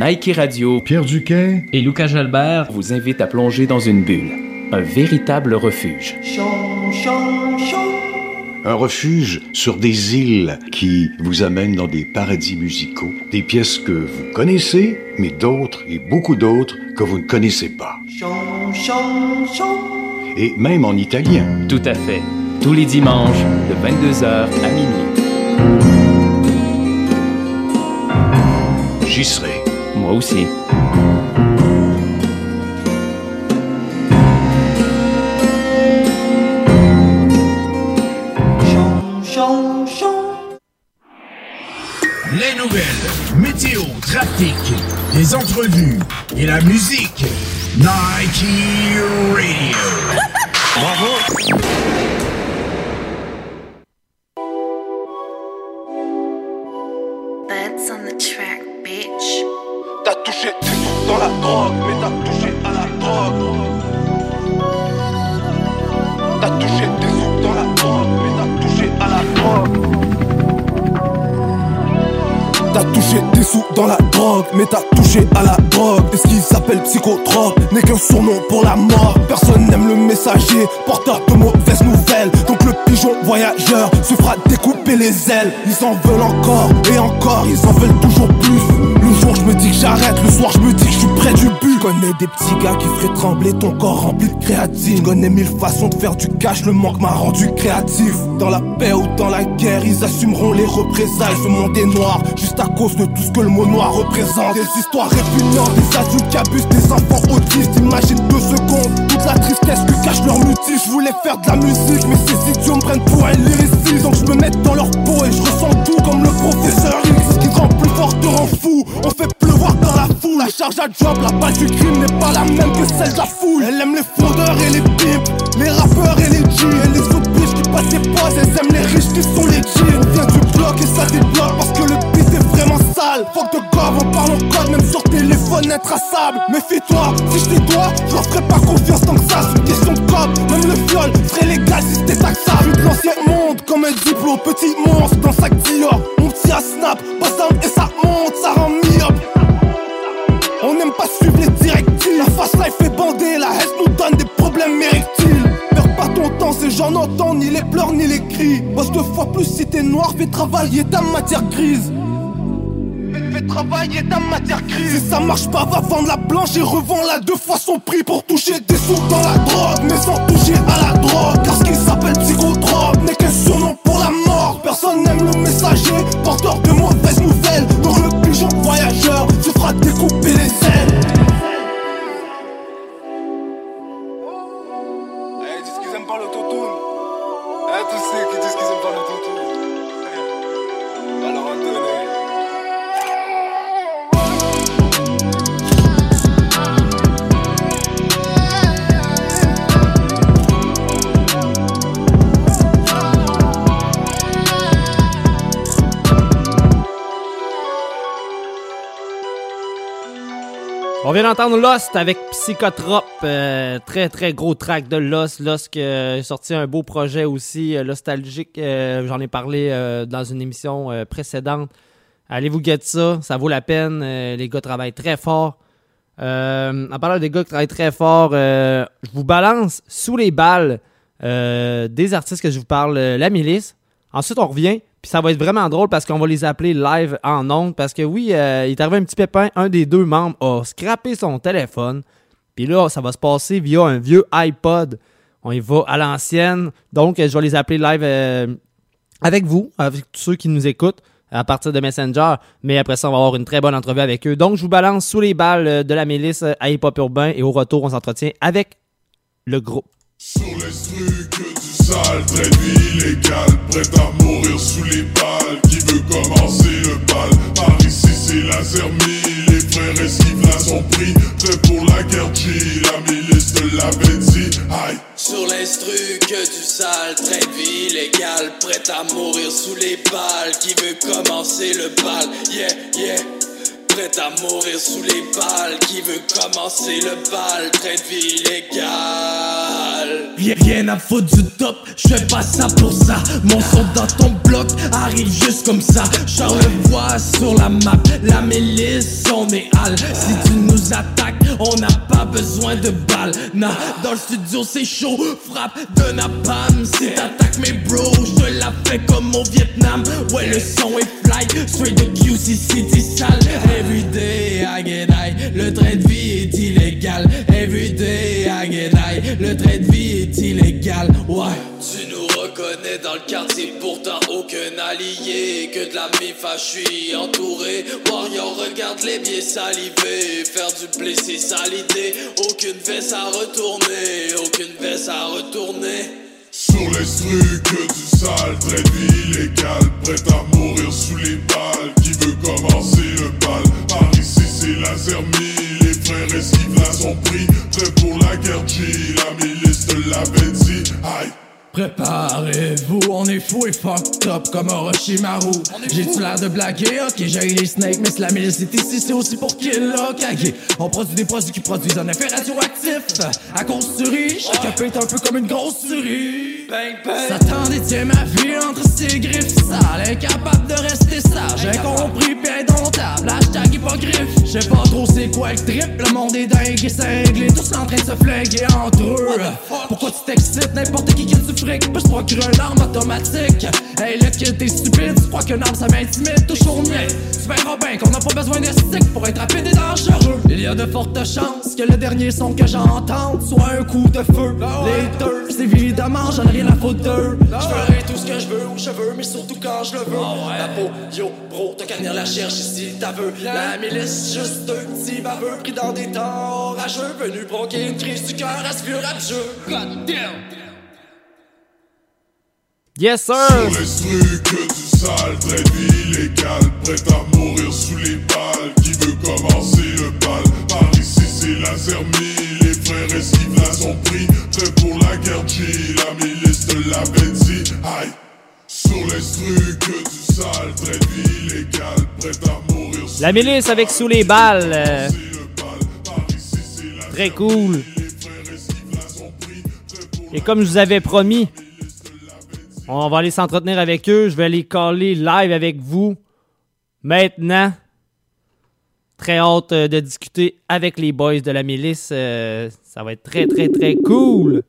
Nike Radio, Pierre Duquet et Lucas Jalbert vous invitent à plonger dans une bulle, un véritable refuge. Un refuge sur des îles qui vous amènent dans des paradis musicaux, des pièces que vous connaissez, mais d'autres et beaucoup d'autres que vous ne connaissez pas. Et même en italien. Tout à fait. Tous les dimanches, de 22h à minuit. J'y serai moi aussi. Les nouvelles, météo, trafic, des entrevues et la musique. Nike Radio. Bravo. mais t'as touché à la drogue. Et ce qui s'appelle psychotrope n'est qu'un surnom pour la mort. Personne n'aime le messager, porteur de le pigeon voyageur se fera découper les ailes. Ils en veulent encore et encore, ils en veulent toujours plus. Le jour je me dis que j'arrête, le soir je me dis que je suis près du but. Connais des petits gars qui feraient trembler ton corps rempli de créatine. Connais mille façons de faire du cash, le manque m'a rendu créatif. Dans la paix ou dans la guerre, ils assumeront les représailles. Ce monde est noir, juste à cause de tout ce que le mot noir représente. Des histoires répugnantes, des adultes qui abusent des enfants autistes. Imagine deux secondes, toute la tristesse que cache leur mutisme. Je voulais faire de la musique, mais ces idiots me prennent pour un lyriciste. Donc je me mets dans leur peau et je ressens tout comme le professeur X. Qui te rend plus fort te rend fou. On fait pleuvoir dans la foule. La charge à job, la balle du crime n'est pas la même que celle de la foule. Elle aime les fraudeurs et les pimps, les rappeurs et les G. Et les autres qui passent les postes, elles aiment les riches qui sont les G. On vient du bloc et ça débloque parce que le beat est vraiment sale. Fuck de gobe, on parle en code, même sur téléphone intraçable. Méfie-toi, si je doigts, je leur ferai pas confiance tant que ça. C'est une question de viol serait légal si c'était taxable. Je suis de l'ancien monde comme un diplôme, petit monstre dans sac Dior. Mon petit à snap, passe et ça monte, ça rend myope. On n'aime pas suivre les directives. La fast life est bandée, la haine nous donne des problèmes érectiles. Perds pas ton temps, ces gens n'entendent ni les pleurs ni les cris. Bosse deux fois plus si t'es noir, fais travailler ta matière grise. Fais travailler ta matière grise. Si ça marche pas, va vendre la blanche et revends-la deux fois son prix pour toucher des sous dans la drogue, mais sans toucher à la drogue. Car ce qui s'appelle psychotrope n'est qu'un surnom pour la mort. Personne n'aime le messager, porteur de mauvaises nouvelles. Donc le pigeon voyageur se fera découper les ailes. Eh, dis qu'ils aiment pas. Eh, disent qu'ils aiment pas. On vient d'entendre Lost avec Psychotrop, euh, très très gros track de Lost. Lost qui sorti un beau projet aussi, euh, nostalgique. euh, J'en ai parlé euh, dans une émission précédente. Allez vous guetter ça, ça vaut la peine. les gars travaillent très fort. En parlant des gars qui travaillent très fort, je vous balance sous les balles des artistes que je vous parle, la milice. Ensuite, on revient, ça va être vraiment drôle parce qu'on va les appeler live en ondes. Parce que oui, euh, il est arrivé un petit pépin, un des deux membres a scrappé son téléphone. Puis là, ça va se passer via un vieux iPod. On y va à l'ancienne. Donc, je vais les appeler live euh, avec vous, avec tous ceux qui nous écoutent à partir de Messenger. Mais après ça, on va avoir une très bonne entrevue avec eux. Donc, je vous balance sous les balles euh, de la milice à Hip Hop Urbain. Et au retour, on s'entretient avec le groupe. Sale, très illégal, prêt à mourir sous les balles. Qui veut commencer le bal? Par ici c'est la zermie, les frères esquivent là son prix. Prêt pour la guerre la milice de l'avait dit. Aïe. Sur l'instru que du sale, train de vie illégal, prêt à mourir sous les balles, qui veut commencer le bal, yeah, yeah. Prêt à mourir sous les balles, qui veut commencer le bal, train de vie illégal. Rien, rien à foutre du top, je fais pas ça pour ça. Mon son dans ton bloc arrive juste comme ça. Le voit sur la map, la milice, on est hal. Si tu nous attaques, on n'a pas besoin de balles. Nah, dans le studio c'est chaud, frappe de napalm. Si t'attaques mes bros, je la fais comme au Vietnam. Ouais, le son est fly, straight de QC City sale. Everyday I get high, le train de vie est illégal. Everyday I get high, le train de vie est illégal. Ouais. Tu nous reconnais dans le quartier, pourtant aucun allié. Que de la mifa, je suis entouré. Warrior, regarde les biais salivés. Faire du blé, c'est ça l'idée. Aucune veste à retourner, aucune veste à retourner. Sur les trucs du sale, très illégal, prêt à mourir sous les balles. Qui veut Ici c'est la Serbie, les frères esquivent la son prix. Prêt pour la guerre, G, la milice de la Benzi. Aïe. Préparez-vous, on est fou et fucked up comme Orochimaru. J'ai-tu l'air de blaguer? Ok, j'ai les snakes, mais si la est ici, c'est aussi pour qu'il l'a cagué. On produit des produits qui produisent un effet radioactif. À cause du riz, peut être un peu comme une grosse souris. Satan détient ma vie entre ses griffes sales. Incapable de rester sage, incompris pis indomptable. Hashtag hypogriffe. Je sais pas trop c'est quoi le trip. Le monde est dingue et cinglé. Tous en train de se flinguer entre eux. Pourquoi tu t'excites? N'importe qui qui du fric peut se procurer une arme automatique? Hey, le kid, t'es stupide. Tu crois qu'une arme ça m'intimide? Au mien. Tu verras bien qu'on n'a pas besoin de stick pour être rapide et dangereux. Il y a de fortes chances que le dernier son que j'entende soit un coup de feu. Les deux, c'est évidemment, j'en ai rien à foutre d'eux. Je ferai tout ce que je veux où je veux, mais surtout quand je le veux. La peau, yo, bro, t'as qu'à venir la chercher si t'as veux. La milice, juste deux petits baveux pris dans des temps orageux. Venus provoquer une crise du cœur à ce vieux. God damn! Yes, sir! Sur l'instru que du sale, très illégal, prêt à mourir sous les balles. Qui veut commencer le bal? Par ici c'est la zermie, les frères esquivent là son prix. Prêt pour la guerre G, la milice de l'avait dit. Aïe! Sur l'instru que du sale, très illégal, prêt à mourir sous La milice avec sous les balles. euh, Très cool. Et comme je vous avais promis, on va aller s'entretenir avec eux. Je vais les caller live avec vous maintenant. Très hâte euh, de discuter avec les boys de la milice. euh, ça va être très, très, très cool.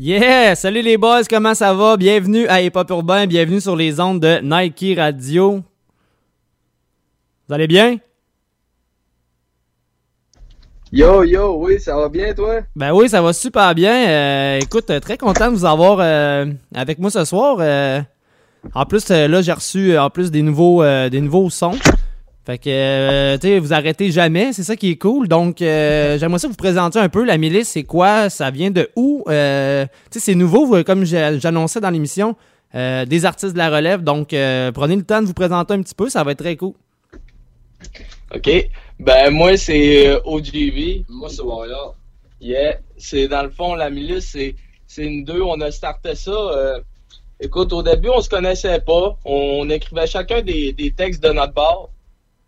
Yeah! Salut les boys, comment ça va? Bienvenue à Hip Hop Urbain, bienvenue sur les ondes de Nike Radio. Vous allez bien? Yo, yo, oui, ça va bien, toi? Ben oui, ça va super bien. Euh, écoute, euh, très content de vous avoir euh, avec moi ce soir. Euh, en plus, là, j'ai reçu en plus des nouveaux, des nouveaux sons. Fait que, tu sais, vous arrêtez jamais, c'est ça qui est cool. Donc, j'aimerais ça vous présenter un peu. La milice, c'est quoi? Ça vient de où? Tu sais, c'est nouveau, comme j'annonçais dans l'émission, des artistes de la relève. Donc, prenez le temps de vous présenter un petit peu, ça va être très cool. Ok. Ben, moi, c'est euh, OGV. Moi, c'est Warrior. Yeah. C'est, dans le fond, la milice, c'est, c'est une deux. On a starté ça. euh, écoute, au début, on se connaissait pas. On, écrivait chacun des, des textes de notre bar.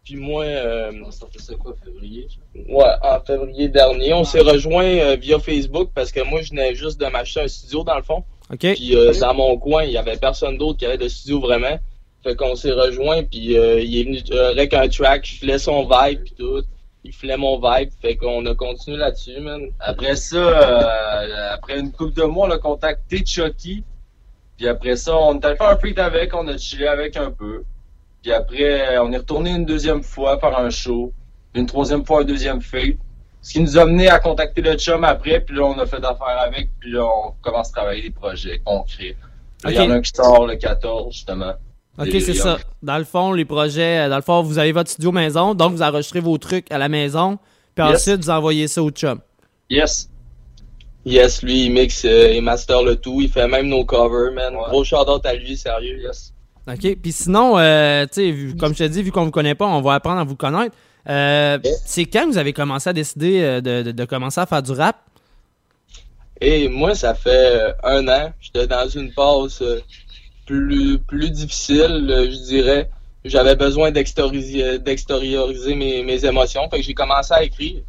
Puis moi, euh, ça fait quoi, février? Ouais, en février dernier. On s'est rejoint euh, via Facebook parce que moi, je venais juste de m'acheter un studio, dans le fond. OK. Puis euh, dans mon coin, il y avait personne d'autre qui avait de studio vraiment. Fait qu'on s'est rejoint, puis euh, il est venu euh, avec un track, je filais son vibe, puis tout. Il filait mon vibe, fait qu'on a continué là-dessus, man. Après ça, euh, après une couple de mois, on a contacté Chucky. Puis après ça, on est allé faire un feat avec, on a chillé avec un peu. Puis après, on est retourné une deuxième fois faire un show. Une troisième fois, un deuxième feat. Ce qui nous a mené à contacter le chum après, puis là, on a fait affaire avec, puis là, on commence à travailler des projets concrets. Là, Il y en a un qui sort le 14, justement. Ok, c'est ça. Dans le fond, les projets, euh, dans le fond, vous avez votre studio maison, donc vous enregistrez vos trucs à la maison, puis Yes. ensuite vous envoyez ça au chum. Yes. Yes, lui, il mixe euh, et master le tout. Il fait même nos covers, man. Gros shout-out à lui, sérieux. Yes. OK. Puis sinon, euh, tu sais, comme je te dis, vu qu'on vous connaît pas, on va apprendre à vous connaître. Euh, C'est quand que vous avez commencé à décider euh, de, de- de commencer à faire du rap? Et moi, ça fait euh, un an. J'étais dans une euh, plus, difficile, euh, je dirais. J'avais besoin d'extérioriser mes, mes émotions. Fait que j'ai commencé à écrire.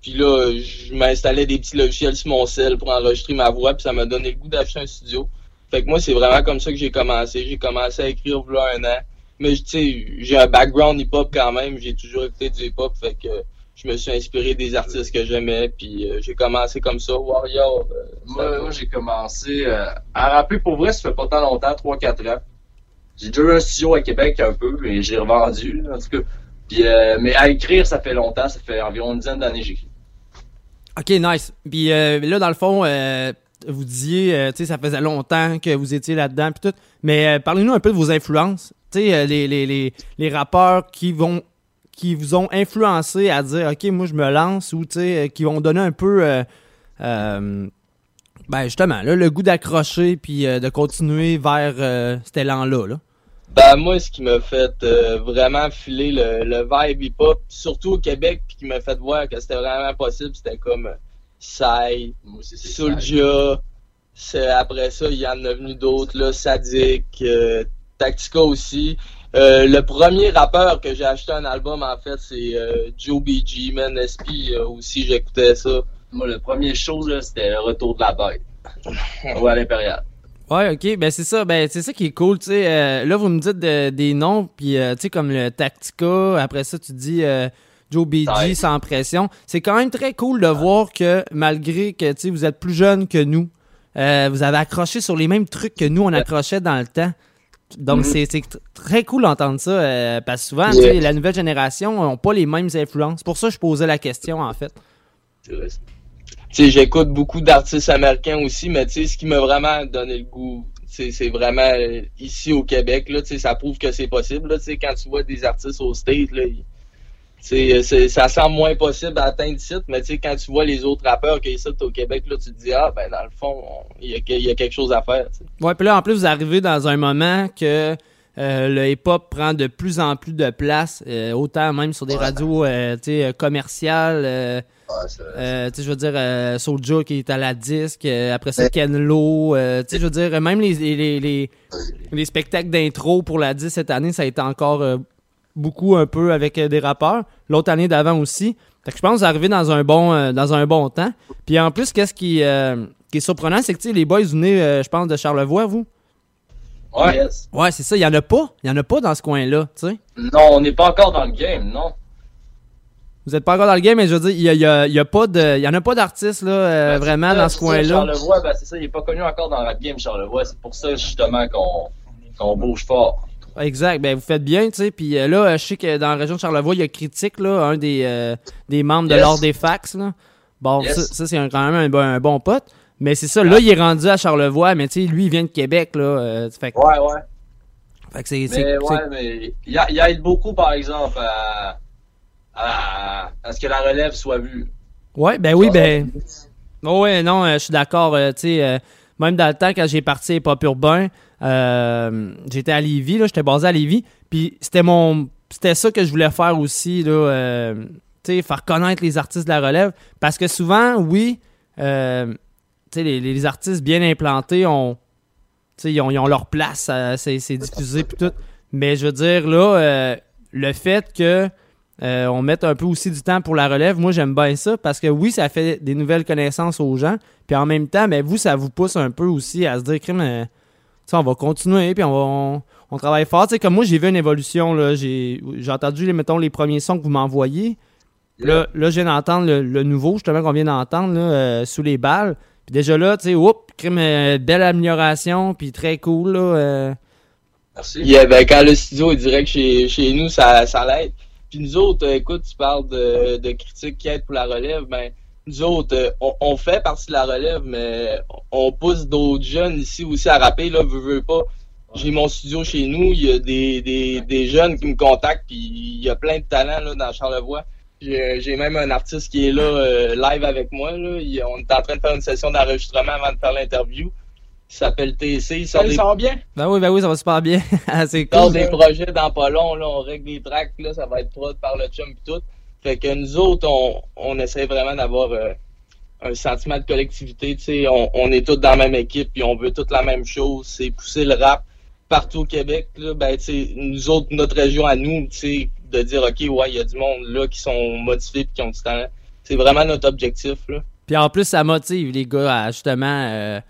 Puis là, je m'installais des petits logiciels sur mon cell pour enregistrer ma voix. Puis ça m'a donné le goût d'acheter un studio. Fait que moi, c'est vraiment comme ça que j'ai commencé. J'ai commencé à écrire voilà un an. Mais tu sais, j'ai un background hip-hop quand même. J'ai toujours écouté du hip-hop. Fait que je me suis inspiré des artistes que j'aimais. Puis euh, j'ai commencé comme ça. Warrior. euh, Moi, j'ai commencé euh, à rapper pour vrai, ça fait pas tant longtemps, 3-4 ans. J'ai déjà eu un studio à Québec un peu, et j'ai revendu, en tout cas. Puis, euh, mais à écrire, ça fait longtemps, ça fait environ une dizaine d'années que j'écris. OK, nice. Puis euh, là, dans le fond, euh, vous disiez, euh, tu sais, ça faisait longtemps que vous étiez là-dedans, puis tout. Mais euh, parlez-nous un peu de vos influences. Tu sais, euh, les, les, les, les rappeurs qui vont qui vous ont influencé à dire, OK, moi, je me lance, ou tu sais, euh, qui vont donner un peu, euh, euh, Ben justement, là, le goût d'accrocher puis euh, de continuer vers euh, cet élan-là. Là? Ben moi, ce qui m'a fait euh, vraiment filer le, le vibe hip-hop, surtout au Québec, puis qui m'a fait voir que c'était vraiment possible, c'était comme Sai, Soulja, après ça, il y en a venu d'autres, là, Sadik, euh, Tactica aussi. Euh, le premier rappeur que j'ai acheté un album, en fait, c'est euh, Joe BG, man, SP euh, aussi, j'écoutais ça. Moi, le premier chose, là, c'était le retour de la bête. Ouais, à l'Impérial. Ouais, ok, ben c'est ça, ben c'est ça qui est cool, tu sais. euh, là, vous me dites de- des noms, puis euh, tu sais, comme le Tactica, après ça, tu dis euh, Joe BG sans pression. C'est quand même très cool de voir que malgré que tu sais, vous êtes plus jeune que nous, euh, vous avez accroché sur les mêmes trucs que nous, on accrochait dans le temps. Donc, Mhm. c'est c'est tr- très cool d'entendre ça, euh, parce que souvent, Yeah. la nouvelle génération n'a pas les mêmes influences. C'est pour ça que je posais la question, en fait. Tu sais, j'écoute beaucoup d'artistes américains aussi, mais ce qui m'a vraiment donné le goût, c'est vraiment euh, ici au Québec, là, ça prouve que c'est possible, là, quand tu vois des artistes au State, là, ils- c'est- ça semble moins possible à atteindre site, mais tu sais, quand tu vois les autres rappeurs qui sont au Québec, là, tu te dis, ah, ben, dans le fond, on- il y, a, y quelque chose à faire, tu sais. Ouais, puis là, en plus, vous arrivez dans un moment que euh, le hip-hop prend de plus en plus de place, euh, autant même sur des radios euh, commerciales. je veux dire, euh, Soulja qui est à la disque, après ça, Ken Lo. je veux dire, même les, les, les, les- les spectacles d'intro pour la disque cette année, ça a été encore beaucoup un peu avec euh, des rappeurs. L'autre année d'avant aussi. Fait que je pense que vous arrivez dans un bon, euh, dans un bon temps. Puis en plus, qu'est-ce qui, euh, qui est surprenant, c'est que tu sais, les boys, venez, euh, je pense, de Charlevoix, vous? Ouais. Ouais, c'est ça. Il y en a pas. Il y en a pas dans ce coin-là, tu sais. Non, on n'est pas encore dans le game, non. Vous êtes pas encore dans le game, mais je veux dire, il y, a- il y a- il y a pas de, il y en a pas d'artistes là, euh, vraiment dans ce coin-là. Charlevoix, ben, c'est ça, il n'est pas connu encore dans le rap game, Charlevoix. C'est pour ça, justement, qu'on qu'on bouge fort. Exact. Ben vous faites bien, tu sais. Puis euh, là, euh, je sais que dans la région de Charlevoix, il y a Critique là, un des, euh, des membres de l'ordre des fax là. Bon, Yes. ça, ça, c'est quand même un, bon- un bon pote. Mais c'est ça. Là, il est rendu à Charlevoix, mais tu sais, lui, il vient de Québec là. euh, fait que- Ouais, ouais. Fait que c'est, Mais ouais, mais il, a- il aide beaucoup, par exemple, à, à, à ce que la relève soit vue. Ouais, ben oui, ben. Oh ouais, non, euh, je suis d'accord. tu sais, même dans le temps, quand j'ai parti à Pop Urbain, euh, j'étais à Lévis, j'étais basé à Lévis. Puis c'était mon. C'était ça que je voulais faire aussi, là. euh, faire connaître les artistes de la relève. Parce que souvent, oui, euh, les, les artistes bien implantés ont. ils ont, ils ont leur place, c'est diffusé puis tout. Mais je veux dire, là, le fait que euh, on mette un peu aussi du temps pour la relève, moi j'aime bien ça parce que oui, ça fait des nouvelles connaissances aux gens. Puis en même temps, mais vous, ça vous pousse un peu aussi à se dire, crime, euh, tu sais, on va continuer, puis on va. On, on travaille fort. Tu sais, comme moi, j'ai vu une évolution. là. J'ai j'ai entendu, les, mettons, les premiers sons que vous m'envoyez. Là, là, je viens d'entendre le, le nouveau, justement, qu'on vient d'entendre, là, euh, sous les balles. Puis déjà là, tu sais, oups, crime, euh, belle amélioration, puis très cool, là. euh. Merci. Yeah, ben, quand le studio est direct chez, chez nous, ça, ça l'aide. Puis nous autres, euh, écoute, tu parles de, de critiques qui aident pour la relève, ben, nous autres, euh, on, fait partie de la relève, mais on pousse d'autres jeunes ici aussi à rapper, là, veux, veux pas. J'ai mon studio chez nous, il y a des, des, des jeunes qui me contactent, puis il y a plein de talents, là, dans Charlevoix. J'ai j'ai même un artiste qui est là, euh, live avec moi, là. On est en train de faire une session d'enregistrement avant de faire l'interview. Il s'appelle TC, il sort Ça des... sort bien? Ben oui, ben oui, ça va super bien. C'est Dans cool. des projets dans pas long, là, on règle des tracks, là, ça va être prod par le chum pis tout. Fait que nous autres, on, on essaie vraiment d'avoir euh, un sentiment de collectivité, tu sais, on, on est tous dans la même équipe puis on veut toute la même chose, c'est pousser le rap partout au Québec, là, ben, tu sais, nous autres, notre région à nous, tu sais, de dire, OK, ouais, il y a du monde là qui sont motivés pis qui ont du talent. C'est vraiment notre objectif, là. Puis en plus, ça motive les gars à justement. euh,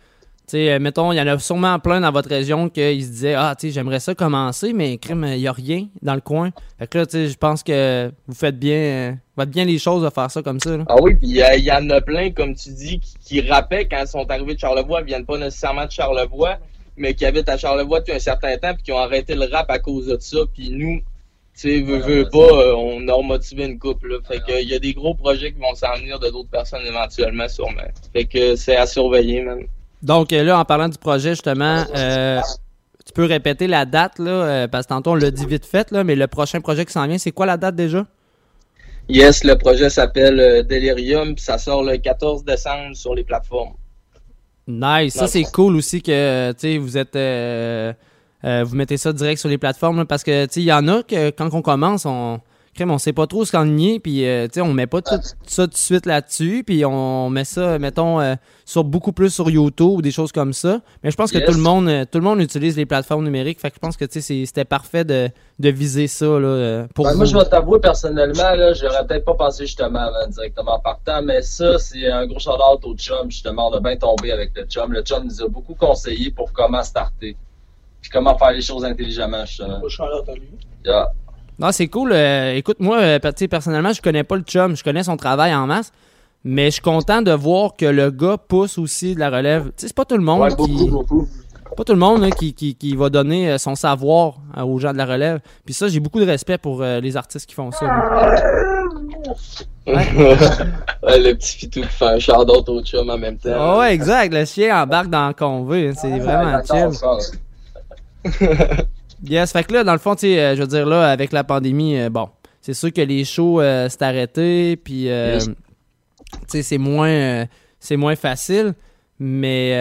sais, euh, mettons, il y en a sûrement plein dans votre région qui se disaient Ah, tu sais, j'aimerais ça commencer, mais crème, il n'y a rien dans le coin. Fait que là, tu sais, je pense que vous faites bien, euh, vous faites bien les choses de faire ça comme ça. là. Ah oui, puis il y, a- il y en a plein, comme tu dis, qui, qui rappaient quand ils sont arrivés de Charlevoix, ils viennent pas nécessairement de Charlevoix, mais qui habitent à Charlevoix depuis un certain temps, puis qui ont arrêté le rap à cause de ça. Puis nous, tu sais, veux, veux pas, euh, on a remotivé une couple. Là. Fait que il y a des gros projets qui vont s'en venir de d'autres personnes éventuellement, sûrement. Fait que c'est à surveiller, man. Donc euh, là, en parlant du projet, justement, euh, tu peux répéter la date, là, euh, parce que tantôt on l'a dit vite fait, là, mais le prochain projet qui s'en vient, c'est quoi la date déjà? Yes, le projet s'appelle Delirium, puis ça sort le 14 décembre sur les plateformes. Nice. Ça, c'est cool aussi que vous êtes. euh, euh, vous mettez ça direct sur les plateformes là, parce que il y en a que quand on commence, on. Crème, on sait pas trop ce qu'enligner, puis euh, tu sais, on met pas tout ça tout de suite là-dessus, puis on met ça, mettons, euh, sur beaucoup plus sur YouTube ou des choses comme ça. Mais je pense que Yes. tout le monde euh, tout le monde utilise les plateformes numériques, fait que je pense que tu sais, c'est- c'était parfait de, de viser ça là, euh, pour Ben, moi, je vais t'avouer personnellement, là, j'aurais peut-être pas pensé justement man, directement en partant, mais ça, c'est un gros shout-out au chum, justement. On a bien tombé avec le chum. Le chum nous a beaucoup conseillé pour comment starter. Puis comment faire les choses intelligemment, justement. Yeah. Non, c'est cool. Euh, écoute, moi, euh, tu sais, personnellement, je connais pas le chum. Je connais son travail en masse. Mais je suis content de voir que le gars pousse aussi de la relève. Tu sais, c'est pas tout le monde Ouais, qui. beaucoup, beaucoup. Pas tout le monde là, qui, qui, qui va donner euh, son savoir euh, aux gens de la relève. Puis ça, j'ai beaucoup de respect pour euh, les artistes qui font ça. Ouais, le petit fitou qui fait un shout-out au chum en même temps. Ah ouais, exact. Le chien embarque dans le convoi. hein. C'est vraiment chill. Yes, fait que là, dans le fond, tu sais, euh, je veux dire, là, avec la pandémie, euh, bon, c'est sûr que les shows euh, s'est arrêté, puis, Yes. tu sais, c'est moins, c'est moins facile, mais,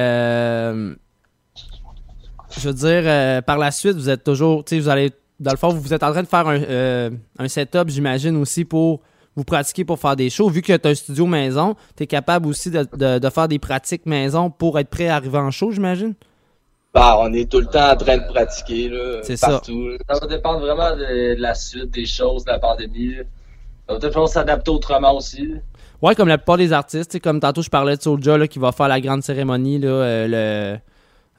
je veux dire, euh, par la suite, vous êtes toujours, tu sais, vous allez, dans le fond, vous êtes en train de faire un, euh, un setup, j'imagine, aussi pour vous pratiquer pour faire des shows. Vu que tu as un studio maison, tu es capable aussi de, de- de faire des pratiques maison pour être prêt à arriver en show, j'imagine? Bah, on est tout le temps en train de pratiquer, là. C'est ça. partout, là. Ça va dépendre vraiment de, de la suite des choses, de la pandémie. Ça va peut-être falloir s'adapter autrement aussi. Ouais, comme la plupart des artistes, comme tantôt je parlais de Soulja là, qui va faire la grande cérémonie là, euh,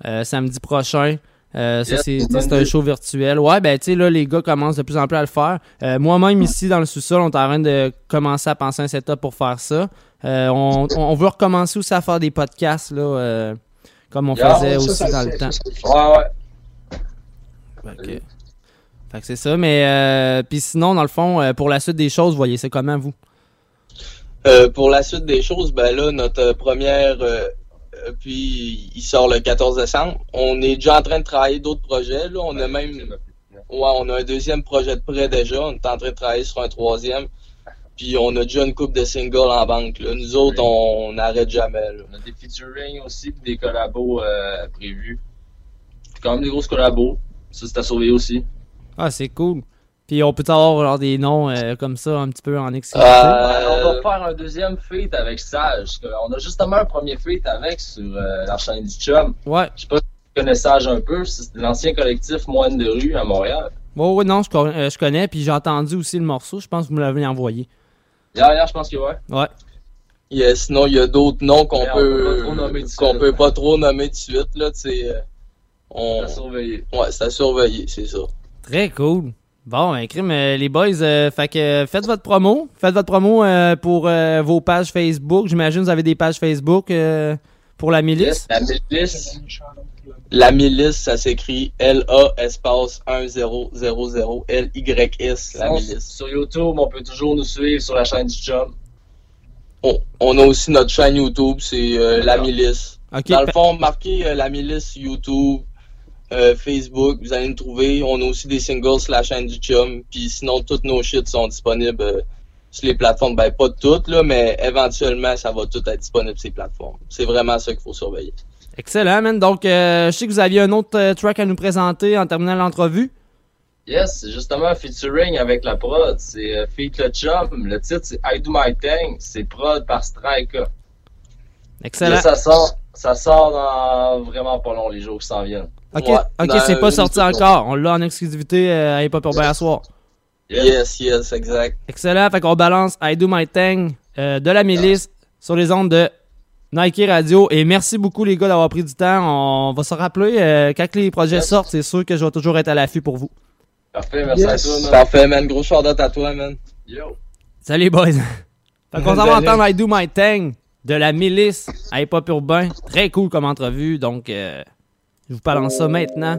le euh, samedi prochain. Euh, ça, Yes, c'est un show virtuel. Ouais, ben, tu sais, là, les gars commencent de plus en plus à le faire. Euh, Moi-même, ici, dans le sous-sol, on est en train de commencer à penser un setup pour faire ça. Euh, on, on veut recommencer aussi à faire des podcasts, là, euh, comme on Yeah, faisait aussi ça, dans le temps. Ouais, ouais. Fait que, fait que c'est ça, mais euh, puis sinon, dans le fond, euh, pour la suite des choses, vous voyez, c'est comment, vous? Euh, pour la suite des choses, ben là, notre première, euh, puis il sort le 14 décembre. On est déjà en train de travailler d'autres projets. Là. On a même, ouais, on a un deuxième projet de prêt déjà. On est en train de travailler sur un troisième. Puis on a déjà une coupe de singles en banque. Là. Nous autres, on n'arrête jamais. Là. On a des featuring aussi, puis des collabos euh, prévus. C'est quand même des grosses collabos. Ça, c'est à surveiller aussi. Ah, c'est cool. Puis on peut avoir genre, des noms euh, comme ça un petit peu en exclusivité. Ouais, on va faire un deuxième feat avec Sage. On a justement un premier feat avec sur euh, la chaîne du Chum. Ouais. Je sais pas si tu connais Sage un peu. C'est l'ancien collectif Moine de rue à Montréal. Ouais, ouais, non, je, euh, je connais, puis j'ai entendu aussi le morceau. Je pense que vous me l'avez envoyé. Hier, je pense que ouais. Ouais. Yeah, sinon, il y a d'autres noms qu'on peut, peut pas trop nommer tout de qu'on suite. peut pas trop nommer de suite. Là, euh, on... C'est à surveiller. Ouais, c'est à surveiller, c'est ça. Très cool. Bon, ben, crime, euh, les boys, euh, fait que euh, faites votre promo. Faites votre promo euh, pour euh, vos pages Facebook. J'imagine que vous avez des pages Facebook euh, pour la milice. La milice. La milice, ça s'écrit L-A espace 1000 L-Y-S, la Sinon, milice. Sur YouTube, on peut toujours nous suivre sur la chaîne du Chum. On, on a aussi notre chaîne YouTube, c'est euh, La Milice. Dans le fond, marquez euh, La Milice YouTube, euh, Facebook, vous allez nous trouver. On a aussi des singles sur la chaîne du Chum. Puis sinon, toutes nos shit sont disponibles euh, sur les plateformes. Ben, pas toutes, là, mais éventuellement, ça va tout être disponible sur ces plateformes. C'est vraiment ça qu'il faut surveiller. Excellent, man. Donc, euh, je sais que vous aviez un autre euh, track à nous présenter en terminant l'entrevue. Yes, c'est justement featuring avec la prod. C'est euh, Feat le Chum. Le titre, c'est I Do My Thing. C'est prod par Strika. Excellent. Ça sort, ça sort dans vraiment pas long les jours qui s'en viennent. Ok, Ouais, c'est pas sorti encore. On l'a en exclusivité euh, à Hip Hop Urbain à soir. Yes, yes, exact. Excellent. Fait qu'on balance I Do My Thing euh, de la milice sur les ondes de Nike Radio. Et merci beaucoup, les gars, d'avoir pris du temps. On va se rappeler euh, quand les projets sortent. C'est sûr que je vais toujours être à l'affût pour vous. Parfait, merci à toi, man. Parfait, man. Gros shout à toi, man. Yo. Salut, boys. fait qu'on s'en va entendre I Do My Thing de la milice à Hip Hop Urbain. Très cool comme entrevue. Donc, euh, je vous balance ça maintenant.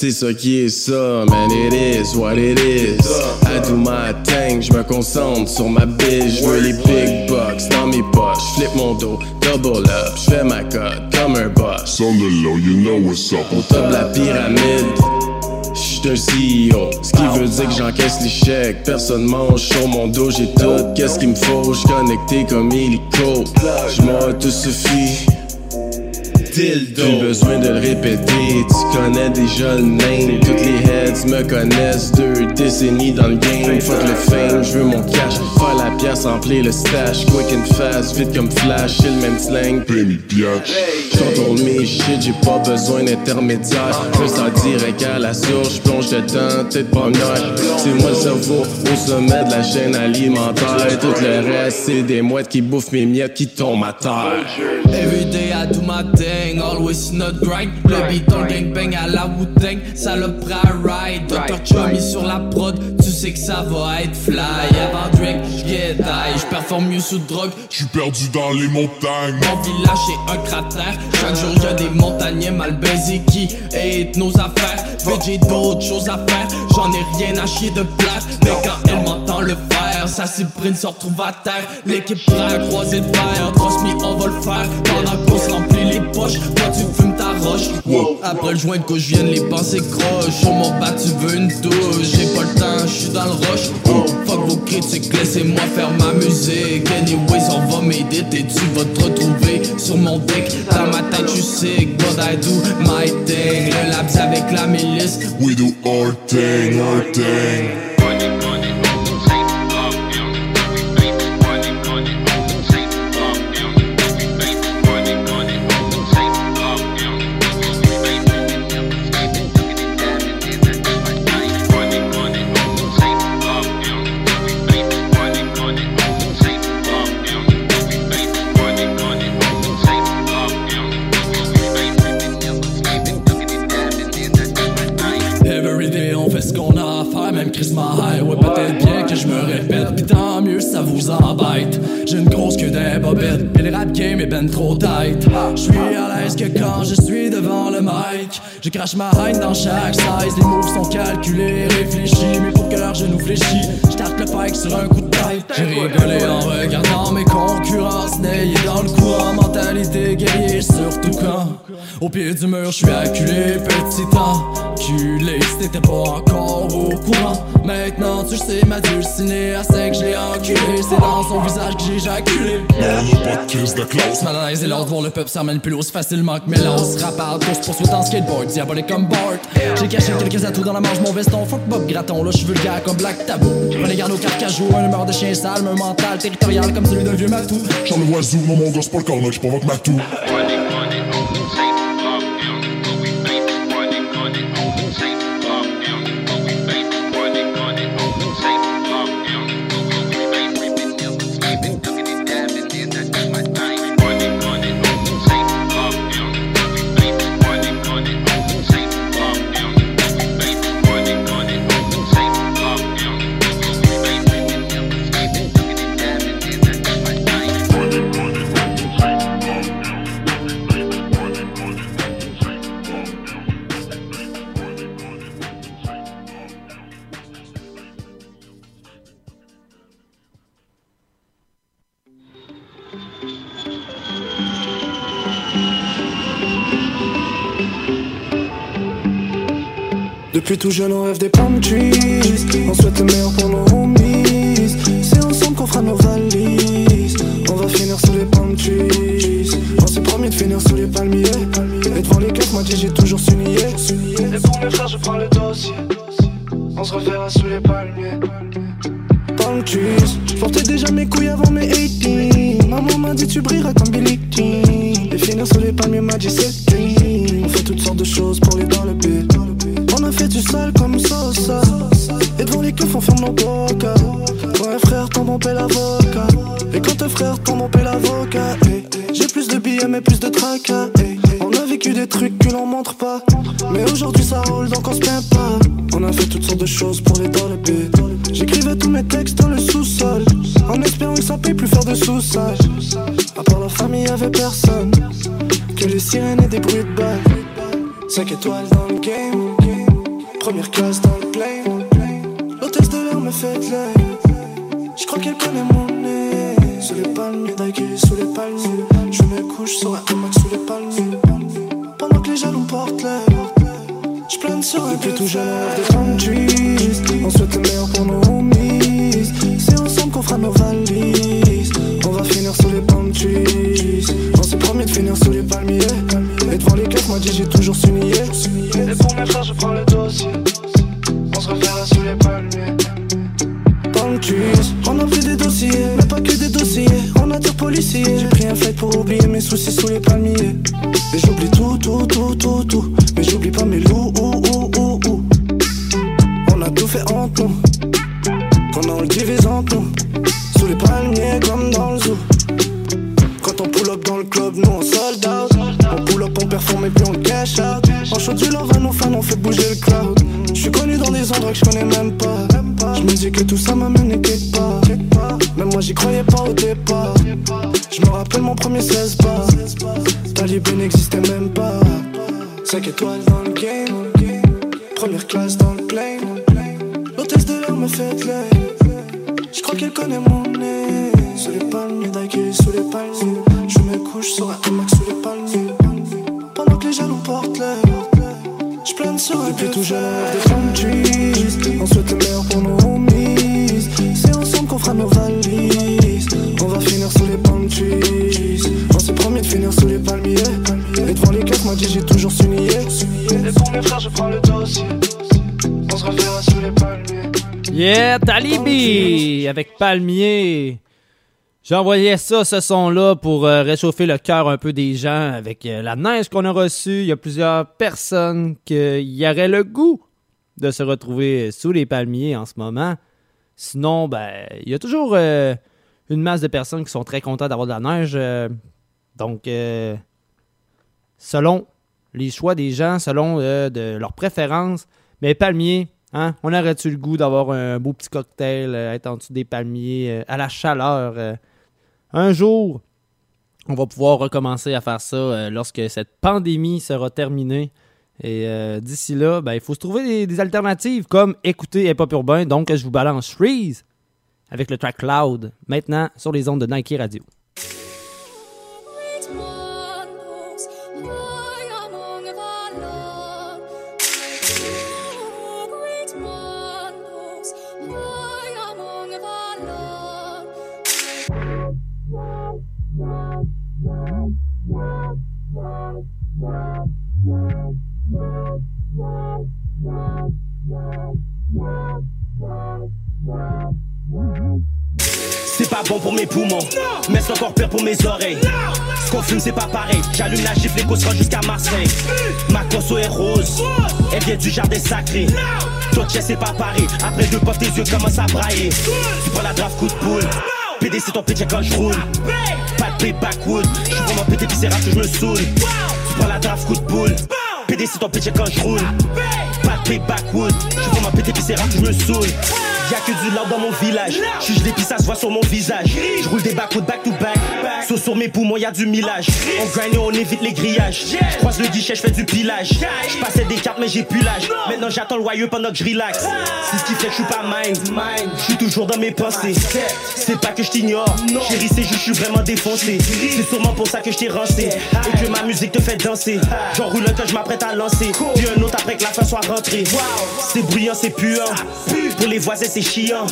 c'est ça qui est ça, man, it is what it is. I do my thing, je me concentre sur ma bitch, je veux les big bucks dans mes poches, flip mon dos, double up, je fais ma cote comme un boss. On the low, you know what's up. Au top de la pyramide, j'suis un CEO, ce qui veut dire que j'encaisse les chèques. Personne mange sur mon dos, j'ai tout. Qu'est-ce qu'il me faut? J'suis connecté comme tout suffit. Dildo. Plus besoin de le répéter, tu connais déjà le name. Toutes les heads me connaissent, deux décennies dans le game. Fuck le fame, je veux mon cash. Faire la pièce, remplir le stash. Quick and fast, vite comme flash, c'est le même slang. Penny biatch. J'contrôle mes shit, j'ai pas besoin d'intermédiaire. Je ça direct à la source, j'plonge dedans, tête pas noire. C'est moi le cerveau au sommet de la chaîne alimentaire. Tout le reste, c'est des mouettes qui bouffent mes miettes qui tombent à terre. Every day I do my always not grind. Le beat en gangbang à la Wu-Tang, ça le ride. Dr. Chummy sur la prod, tu sais que ça va être fly. Avant j'get high, j'performe mieux sous drogue. J'suis perdu dans les montagnes. Mon village est un cratère, chaque jour y'a des montagnais mal baisés qui hate nos affaires. Fait j'ai d'autres choses à faire, j'en ai rien à chier de place. Mais quand elle m'entend le faire, sa cyprine se retrouve à terre. L'équipe prend un croisé de fer, trust me, on va le faire. Pendant qu'on se remplit les poches, toi tu fumes ta roche. Après le joint de gauche viennent les pensées croches. Sur mon bas, tu veux une douche. J'ai pas le temps, j'suis dans le rush. Oh, fuck vos critiques, laissez-moi faire ma musique. Anyways, on va m'aider, et tu vas te retrouver sur mon deck. Dans ma tête, tu sais, but I do my thing. Le labs avec la milice. We do our thing, our thing. Trop tight. Je à l'aise que quand je suis devant le mic. Je crache ma haine dans chaque size, les moves sont calculés, réfléchis. Mais pour que leur genou fléchit, j'tarte le pike sur un coup de tête. J'ai rigolé en regardant mes concurrents Snayés dans le courant, mentalité guerrier Surtout quand, au pied du mur, je suis acculé Petit enculé, si t'étais pas encore au courant. Maintenant tu sais, ma dulcinée à sec, je l'ai enculé. C'est dans son visage que j'ai on a pas de crise de classe. Malaise et l'ordre voir le peuple s'en plus aussi facilement que Mélange Rappard, course poursuite en skateboard, diabolique comme Bart. J'ai caché quelques atouts dans la manche, mon veston Fuck Bob Graton, là je suis vulgaire comme Black Tabou Prenez garde au carcajou, un humeur de chien sale Un mental territorial comme celui d'un vieux matou J'en le oiseau, non mon gosse, pas le corner, j'provoque ma toux. Depuis tout jeune on rêve des palm trees On souhaite le meilleur pour nos homies. C'est ensemble qu'on fera nos valises. On va finir sous les palm trees On s'est promis de finir sous les palmiers. Et devant les caisses moi j'ai toujours su nier Et pour mes frères je prends le dossier. On se reverra sous les palmiers. Palm trees Je portais déjà mes couilles avant mes 18 Maman m'a dit tu brilleras comme Billy Et finir sous les palmiers m'a dit c'est On fait toutes sortes de choses pour les dans le beat a fait du sale comme Sosa Et devant les keufs on ferme nos bocas. Quand un frère tombe on paie l'avocat. Et quand un frère tombe on paie l'avocat Eh, J'ai plus de billets mais plus de tracas Eh, On a vécu des trucs que l'on montre pas. Mais aujourd'hui ça roule donc on se plaint pas. On a fait toutes sortes de choses pour les dans J'écrivais tous mes textes dans le sous-sol En espérant que ça paye plus faire de sous-sage À part la famille y'avait personne. Que les sirènes et des bruits de balles. 5 étoiles dans le game Première classe dans le plane. L'hôtesse de l'air me fait de l'œil. Je crois qu'elle connaît mon nez. Sous les palmiers, d'aiguille, sous les palmiers. Je me couche sur un hamac sous les palmiers. Pendant que les jaloux portent l'air. Je plane sur un Depuis tout jeune, trees. On souhaite le meilleur pour nos homies. C'est ensemble qu'on fera nos valises. On va finir sous les palm promis de finir sous les palmiers. Et devant les moi dit j'ai toujours su nier. Pour mes frères, je prends le dossier. On se reverra sous les palmiers. On a pris des dossiers, mais pas que des dossiers. On attire policiers. J'ai pris un flight pour oublier mes soucis sous les palmiers. Et j'oublie tout, tout, tout, tout, tout. Mais j'oublie pas mes loups, ou, ou, ou. On a tout fait entre nous. Je connais même pas. Je me dis que tout ça m'amène quelque part. Même moi j'y croyais pas au départ. Je me rappelle mon premier 16 bars. Talibé n'existait même pas. 5 étoiles dans Talibi avec Palmier. Envoyé ça, ce son-là, pour euh, réchauffer le cœur un peu des gens avec euh, la neige qu'on a reçue. Il y a plusieurs personnes qui y auraient le goût de se retrouver sous les palmiers en ce moment. Sinon, ben, il y a toujours euh, une masse de personnes qui sont très contentes d'avoir de la neige. donc, selon les choix des gens, selon de leurs préférences, mais palmiers, hein, on aurait-tu le goût d'avoir un beau petit cocktail, euh, être en dessous des palmiers, euh, à la chaleur? euh? un jour, on va pouvoir recommencer à faire ça lorsque cette pandémie sera terminée. Et d'ici là, ben, il faut se trouver des, des alternatives comme écouter Hip Hop Urbain. Donc, je vous balance Freeze avec le track Cloud, maintenant sur les ondes de Nike Radio. C'est pas bon pour mes poumons, mais c'est encore pire pour mes oreilles. Ce qu'on fume, c'est pas pareil. J'allume la gifle, l'écho sera jusqu'à Marseille. Ma conso est rose, elle vient du jardin sacré. Toi, c'est pas pareil. Après deux potes, tes yeux commencent à brailler. Tu prends la draft coup de poule. PD, c'est ton péché quand je roule. Pas de backwood. Je suis vraiment pété, rare que je me saoule. Tu prends la draft coup de poule. PD, c'est ton péché quand je roule. Pas de backwood. Je suis vraiment pété, rare que je me saoule. Y'a que du lard dans mon village. Suis puis ça se voit sur mon visage. Je roule des backwood back to back. Sauf sur mes poumons, y'a du millage. On grind et on évite les grillages. Je croise le guichet, je fais du pilage. Je passais des cartes, mais j'ai plus l'âge. Maintenant j'attends le royeux pendant que je relaxe. C'est ce qui fait que je suis pas mind. Je suis toujours dans mes pensées. C'est pas que je t'ignore. Chérie, c'est juste, je suis vraiment défoncé. C'est sûrement pour ça que je t'ai rancé. Et que ma musique te fait danser. J'en roule un que je m'apprête à lancer. Puis un autre après que la fin soit rentrée. C'est bruyant, c'est puant. Pour les voisins, c'est chiant.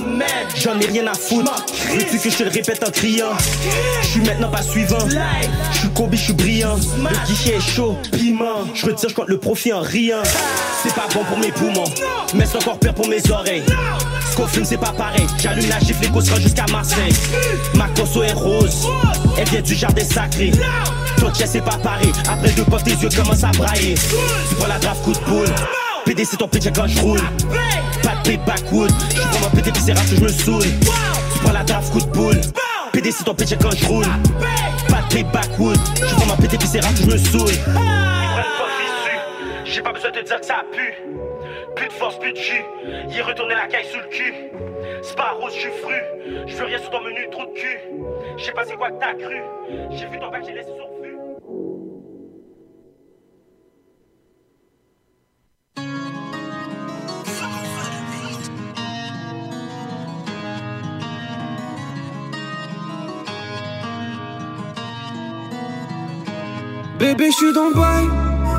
J'en ai rien à foutre. Veux-tu que je te le répète en criant? Je suis maintenant pas suivant. Je suis combi, je suis brillant. Le guichet est chaud, piment. Je retire, je compte le profit en riant. C'est pas bon pour mes poumons, mais c'est encore pire pour mes oreilles. Fume, c'est pas pareil. J'allume la gifle, l'écho sera jusqu'à Marseille. Ma conso est rose, elle vient du jardin sacré. Ton chest, c'est pas pareil. Après deux potes, tes yeux commencent à brailler. Tu prends la draft coup de poule. PD, c'est ton péché quand je roule. Pas de backwood. Je suis vraiment pété, puis c'est rare que je me saoule. Tu prends la draft coup de poule. PD, c'est ton péché quand je roule. Pas de backwood. Je suis vraiment pété, puis c'est rare que je me saoule. J'ai pas besoin de te dire que ça pue. Plus de force, plus de jus. Est retourné la caille sous le cul. C'est pas rose, je suis fru. Je veux rien sur ton menu, trop de cul. Je sais pas c'est quoi que t'as cru. J'ai vu ton bac, j'ai laissé sur Bébé, je suis dans le bail,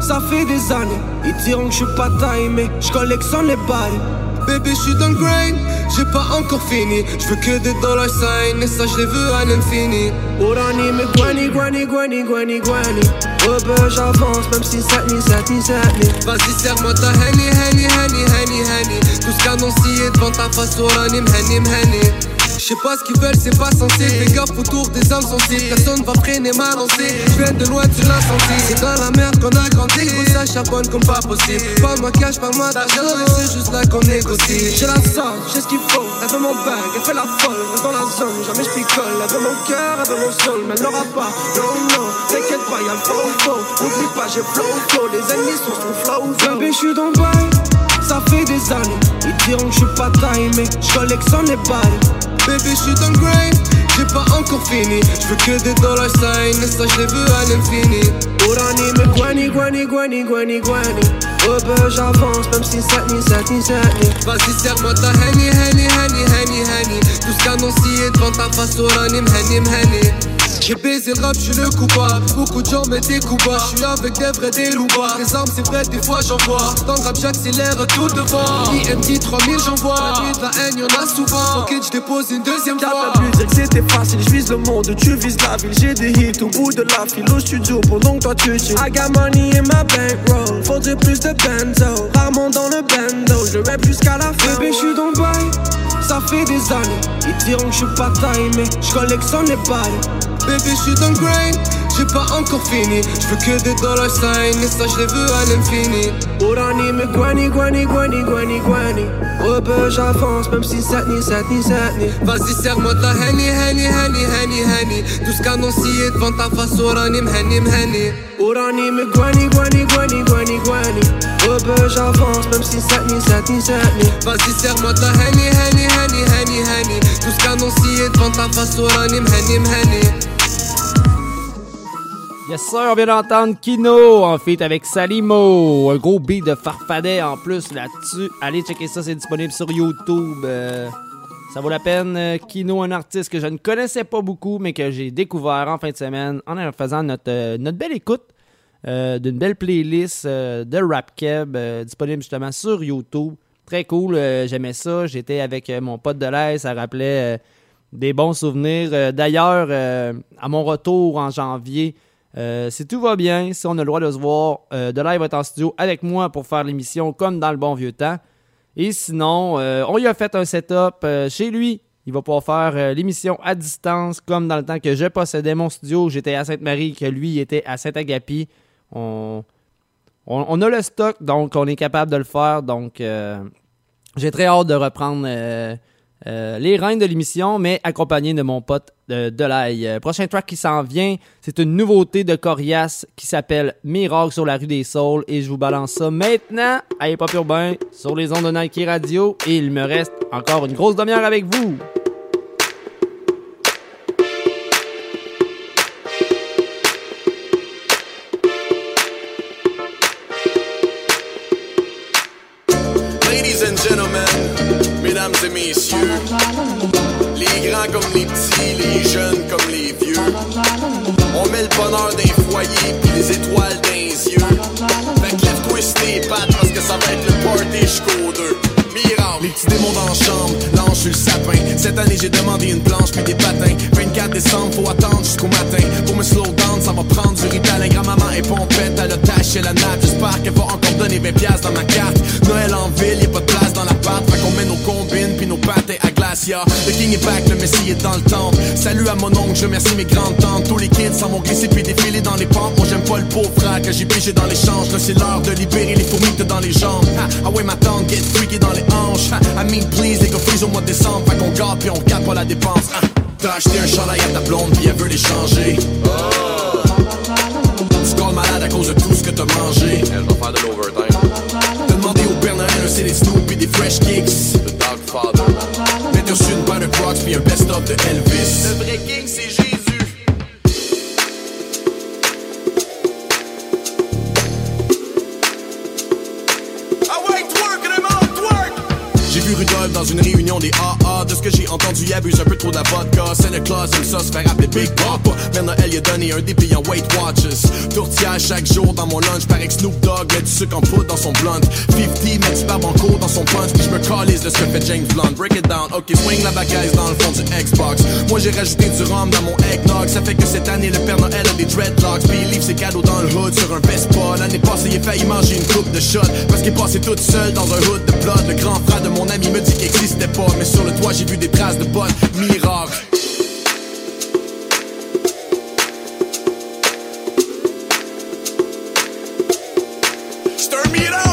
ça fait des années. Ils diront que je suis pas mais je collectionne les balles. Bébé, je suis dans le grind, j'ai pas encore fini. Je veux que des dollars sign, et ça je les veux à l'infini. Orani, mais guani, guani, guani, guani, guani. Ben j'avance, même si ça ni ça ni ça ni. Vas-y, serre-moi ta henny, henny, henny, henny, henny. Tout ce qu'annoncé devant ta face, Orani, mhenny, mhenny. Je sais pas ce qu'ils veulent, c'est pas censé. Fais gaffe autour des âmes sensibles. Personne va freiner ma lancée. Je viens de loin, tu l'as senti. C'est dans la merde qu'on a grandi. Gros, ça charbonne comme pas possible. Pas moi cash, pas moi d'argent. C'est juste là qu'on négocie. J'ai la sauce, j'ai ce qu'il faut. Elle veut mon bag, elle fait la folle. Reste dans la zone, jamais je picole. Elle veut mon cœur, elle veut mon soul. Mais elle l'aura pas. Non, non, t'inquiète pas, y'a le flow, flow. N'oublie pas, j'ai flow, flow. Les ennemis sont sur flow, flow. Bébé, je suis dans le. Ça fait des années. Ils diront que je suis pas taille, mais je collectionne les balles. Bébé, je suis dans le grind, j'ai pas encore fini. Je veux que des dollars sign, et ça je les veux à l'infini. Orani, mais guani, guani, guani, guani, guani. Oh ben j'avance, même si ça ni ça ni ça ni. Vas-y, serre-moi ta henny, henny, henny, henny, henny. Tout ce qu'annoncé devant ta face, Orani, mhenny, mhenny. J'ai baisé le rap, je suis le coupable. Beaucoup de gens mettent des coups bas. Je suis avec des vrais des loupards. Les armes, c'est vrai, des fois j'en vois. Dans le rap, j'accélère tout devant. IMT 3000, j'en vois. La nuit de la haine, y'en a souvent. Ok, je dépose une deuxième fois. T'as pas pu dire que c'était facile, je vise le monde, tu vises la ville. J'ai des hits au bout de la file au studio pendant que toi tu chill. I got money in my bankroll. Faudrait plus de benzo. Rarement dans le bando, je rap jusqu'à la fin. Bébé, je suis dans le bail. Ça fait des années. Ils diront que je suis pas mais je collectionne les balles. Bébé, je suis dans le grind, j'ai pas encore fini. Je veux que des dollars sign, et ça je les veux à l'infini. Orani, mais guani, guani, guani, guani, guani. Oh ben j'avance, même si ça ni ça ni ça ni. Vas-y, serre-moi ta henny, henny, henny, henny, henny. Tout ce qu'annoncé devant ta face, Orani, mhenny, mhenny. Orani, mais guani, guani, guani, guani, guani. Oh ben j'avance, même si ça ni ça ni ça ni. Vas-y, serre-moi ta henny, henny, henny, henny, henny. Tout ce qu'annoncé devant ta face, Orani, mhenny, mhenny. Yes sir, on vient d'entendre Kino en feat avec Salimo. Un gros beat de farfadet en plus là-dessus. Allez checker ça, c'est disponible sur YouTube. Euh, ça vaut la peine. Euh, Kino, un artiste que je ne connaissais pas beaucoup, mais que j'ai découvert en fin de semaine en faisant notre, euh, notre belle écoute d'une belle playlist de Rap Keb disponible justement sur YouTube. Très cool, j'aimais ça. J'étais avec mon pote de l'aise, ça rappelait des bons souvenirs. D'ailleurs, à mon retour en janvier, euh, si tout va bien, si on a le droit de se voir, euh, de live va être en studio avec moi pour faire l'émission comme dans le bon vieux temps. Et sinon, euh, on lui a fait un setup chez lui. Il va pouvoir faire l'émission à distance comme dans le temps que je possédais mon studio. J'étais à Sainte-Marie, que lui était à Saint-Agapi. On, on, on a le stock, donc on est capable de le faire. Donc, j'ai très hâte de reprendre euh, euh, les rênes de l'émission, mais accompagné de mon pote de, de l'ail. Euh, prochain track qui s'en vient, c'est une nouveauté de Corias qui s'appelle Miracle sur la rue des Saules et je vous balance ça maintenant à Hip Urbain sur les ondes de Nike Radio et il me reste encore une grosse demi-heure avec vous. Et les grands comme les petits, les jeunes comme les vieux, on met le bonheur d'un foyer puis les étoiles les yeux. Fait que lève-toi tes pattes parce que ça va être le party jusqu'au deux. Miracle. Les petits démons dans la chambre, l'ange sur le sapin. Cette année j'ai demandé une planche puis des patins. 24 décembre, faut attendre jusqu'au matin. Pour me slow down, ça va prendre du ritalin. Grand-maman est pompette, elle a taché la nappe. J'espère qu'elle va encore donner 20 piastres dans ma carte. Noël en ville, y a pas de place dans l'appart. Fait qu'on met nos combines à. Le king est back, le messie est dans le temple. Salut à mon oncle, je remercie mes grandes tantes. Tous les kids s'en vont glisser puis défiler dans les pentes. Moi j'aime pas le pauvre frère que j'ai pigé dans l'échange. Là c'est l'heure de libérer les fourmis que dans les jambes. Ha, ah ouais ma tante, get freaky dans les hanches. Ha, I mean please, les gars freeze au mois de décembre. Fait qu'on garde puis on garde pas la dépense. Ah, T'as acheté un chandail à ta blonde puis elle veut l'échanger. Tu calls malade à cause de tout ce que t'as mangé. Elle va faire de l'overtime. T'as demandé au Noël un CD Snoop puis des Fresh Kicks. Mais t'as reçu une paire de Crocs puis un best-of de Elvis. Le vrai king c'est Rudolph dans une réunion des AA. de ce que j'ai entendu, il abuse un peu trop de la vodka. C'est le class, aime ça se faire appeler Big Papa. Maintenant, elle y a donné un dépit en Weight Watches. Tourtière chaque jour dans mon lunch, paraît que Snoop Dogg met du sucre en poudre dans son blunt. 50 met du en cours dans son punch, puis je me calise de ce que fait James Blunt. Break it down, ok, swing la bagaille dans le fond du Xbox. Moi j'ai rajouté du rhum dans mon eggnog, ça fait que cette année le Père Noël a des dreadlocks. Puis il livre ses cadeaux dans le hood sur un Vespa. L'année passée, il a failli manger une coupe de shot parce qu'il passé toute seule dans un hood de blood. Le grand frère de mon ami me dit qu'il existait pas, mais sur le toit j'ai vu des traces de bottes. Miracle. Stir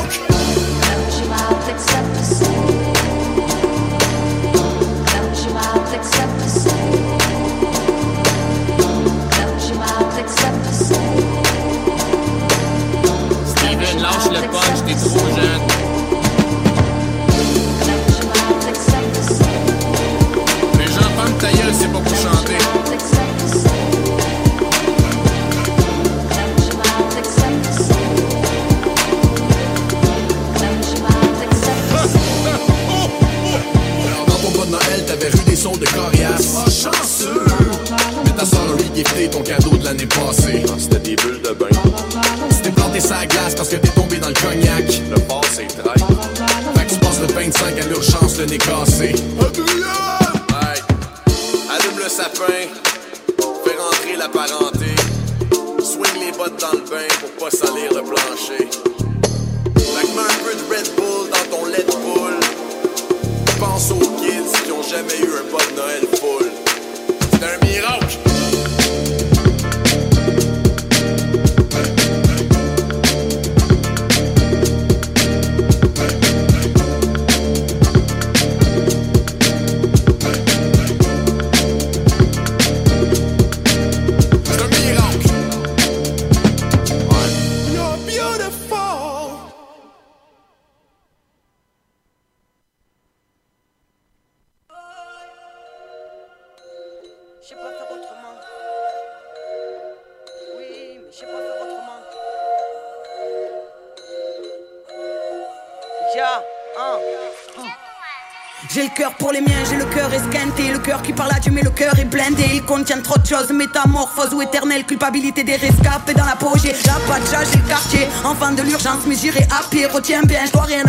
culpabilité des rescapés dans la peau. J'ai la pacha, j'ai le quartier, enfant de l'urgence, mais j'irai à pied. Retiens bien, je dois rien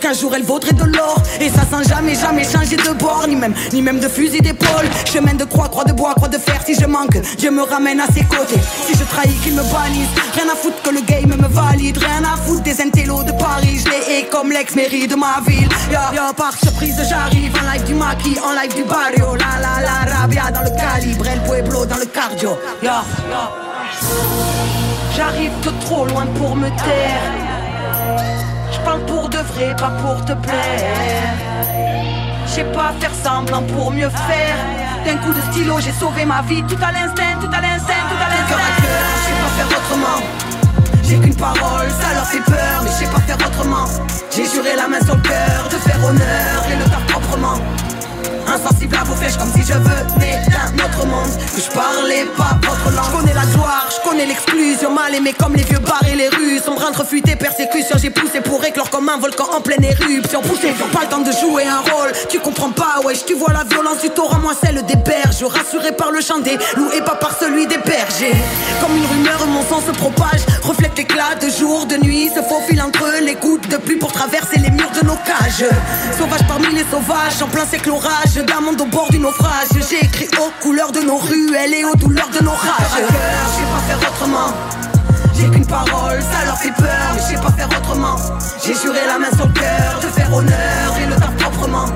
qu'un jour elle vaudrait de l'or. Et ça sans jamais, jamais changer de bord, ni même, ni même de fusil d'épaule. Chemin de croix, croix de bois, croix de fer, si je manque, Dieu me ramène à ses côtés. Si je trahis, qu'il me bannisse. Rien à foutre que le game me valide. Rien à foutre des intellos de Paris. Je les hais comme l'ex-mairie de ma ville. Ya, ya, par surprise, j'arrive en live du maquis, en live du barrio. La la la, rabia dans le calibre, El Pueblo dans le cardio. Ya, ya. J'arrive de trop loin pour me taire. Je parle pour de vrai, pas pour te plaire. Je sais pas faire semblant pour mieux faire. D'un coup de stylo, j'ai sauvé ma vie. Tout à l'instinct, tout à l'instinct, tout à l'instinct. Je sais pas faire autrement. J'ai qu'une parole, ça leur fait peur, mais je sais pas faire autrement. J'ai juré la main sur le cœur de faire honneur et le faire proprement. Insensible à vos flèches comme si je venais d'un autre monde Que je parlais pas votre langue. Je connais la gloire, je connais l'exclusion Mal aimé comme les vieux bars et les rues. Sombre entre fuite et persécution J'ai poussé pour éclore comme un volcan en pleine éruption. Poussé, pas le temps de jouer un rôle. Tu comprends pas, wesh, tu vois la violence du torrent Moi celle des berges, rassuré par le chant des loups Et pas par celui des bergers. Comme une rumeur, mon sang se propage. Reflète l'éclat de jour, de nuit Se faufile entre les gouttes de pluie Pour traverser les murs de nos cages. Sauvage parmi les sauvages, en plein sec l'orage d'un monde au bord du naufrage. J'ai écrit aux couleurs de nos ruelles et aux douleurs de nos rages. Je sais pas faire autrement. J'ai qu'une parole, ça leur fait peur Mais je pas faire autrement. J'ai juré la main sur le cœur De faire honneur et le faire proprement.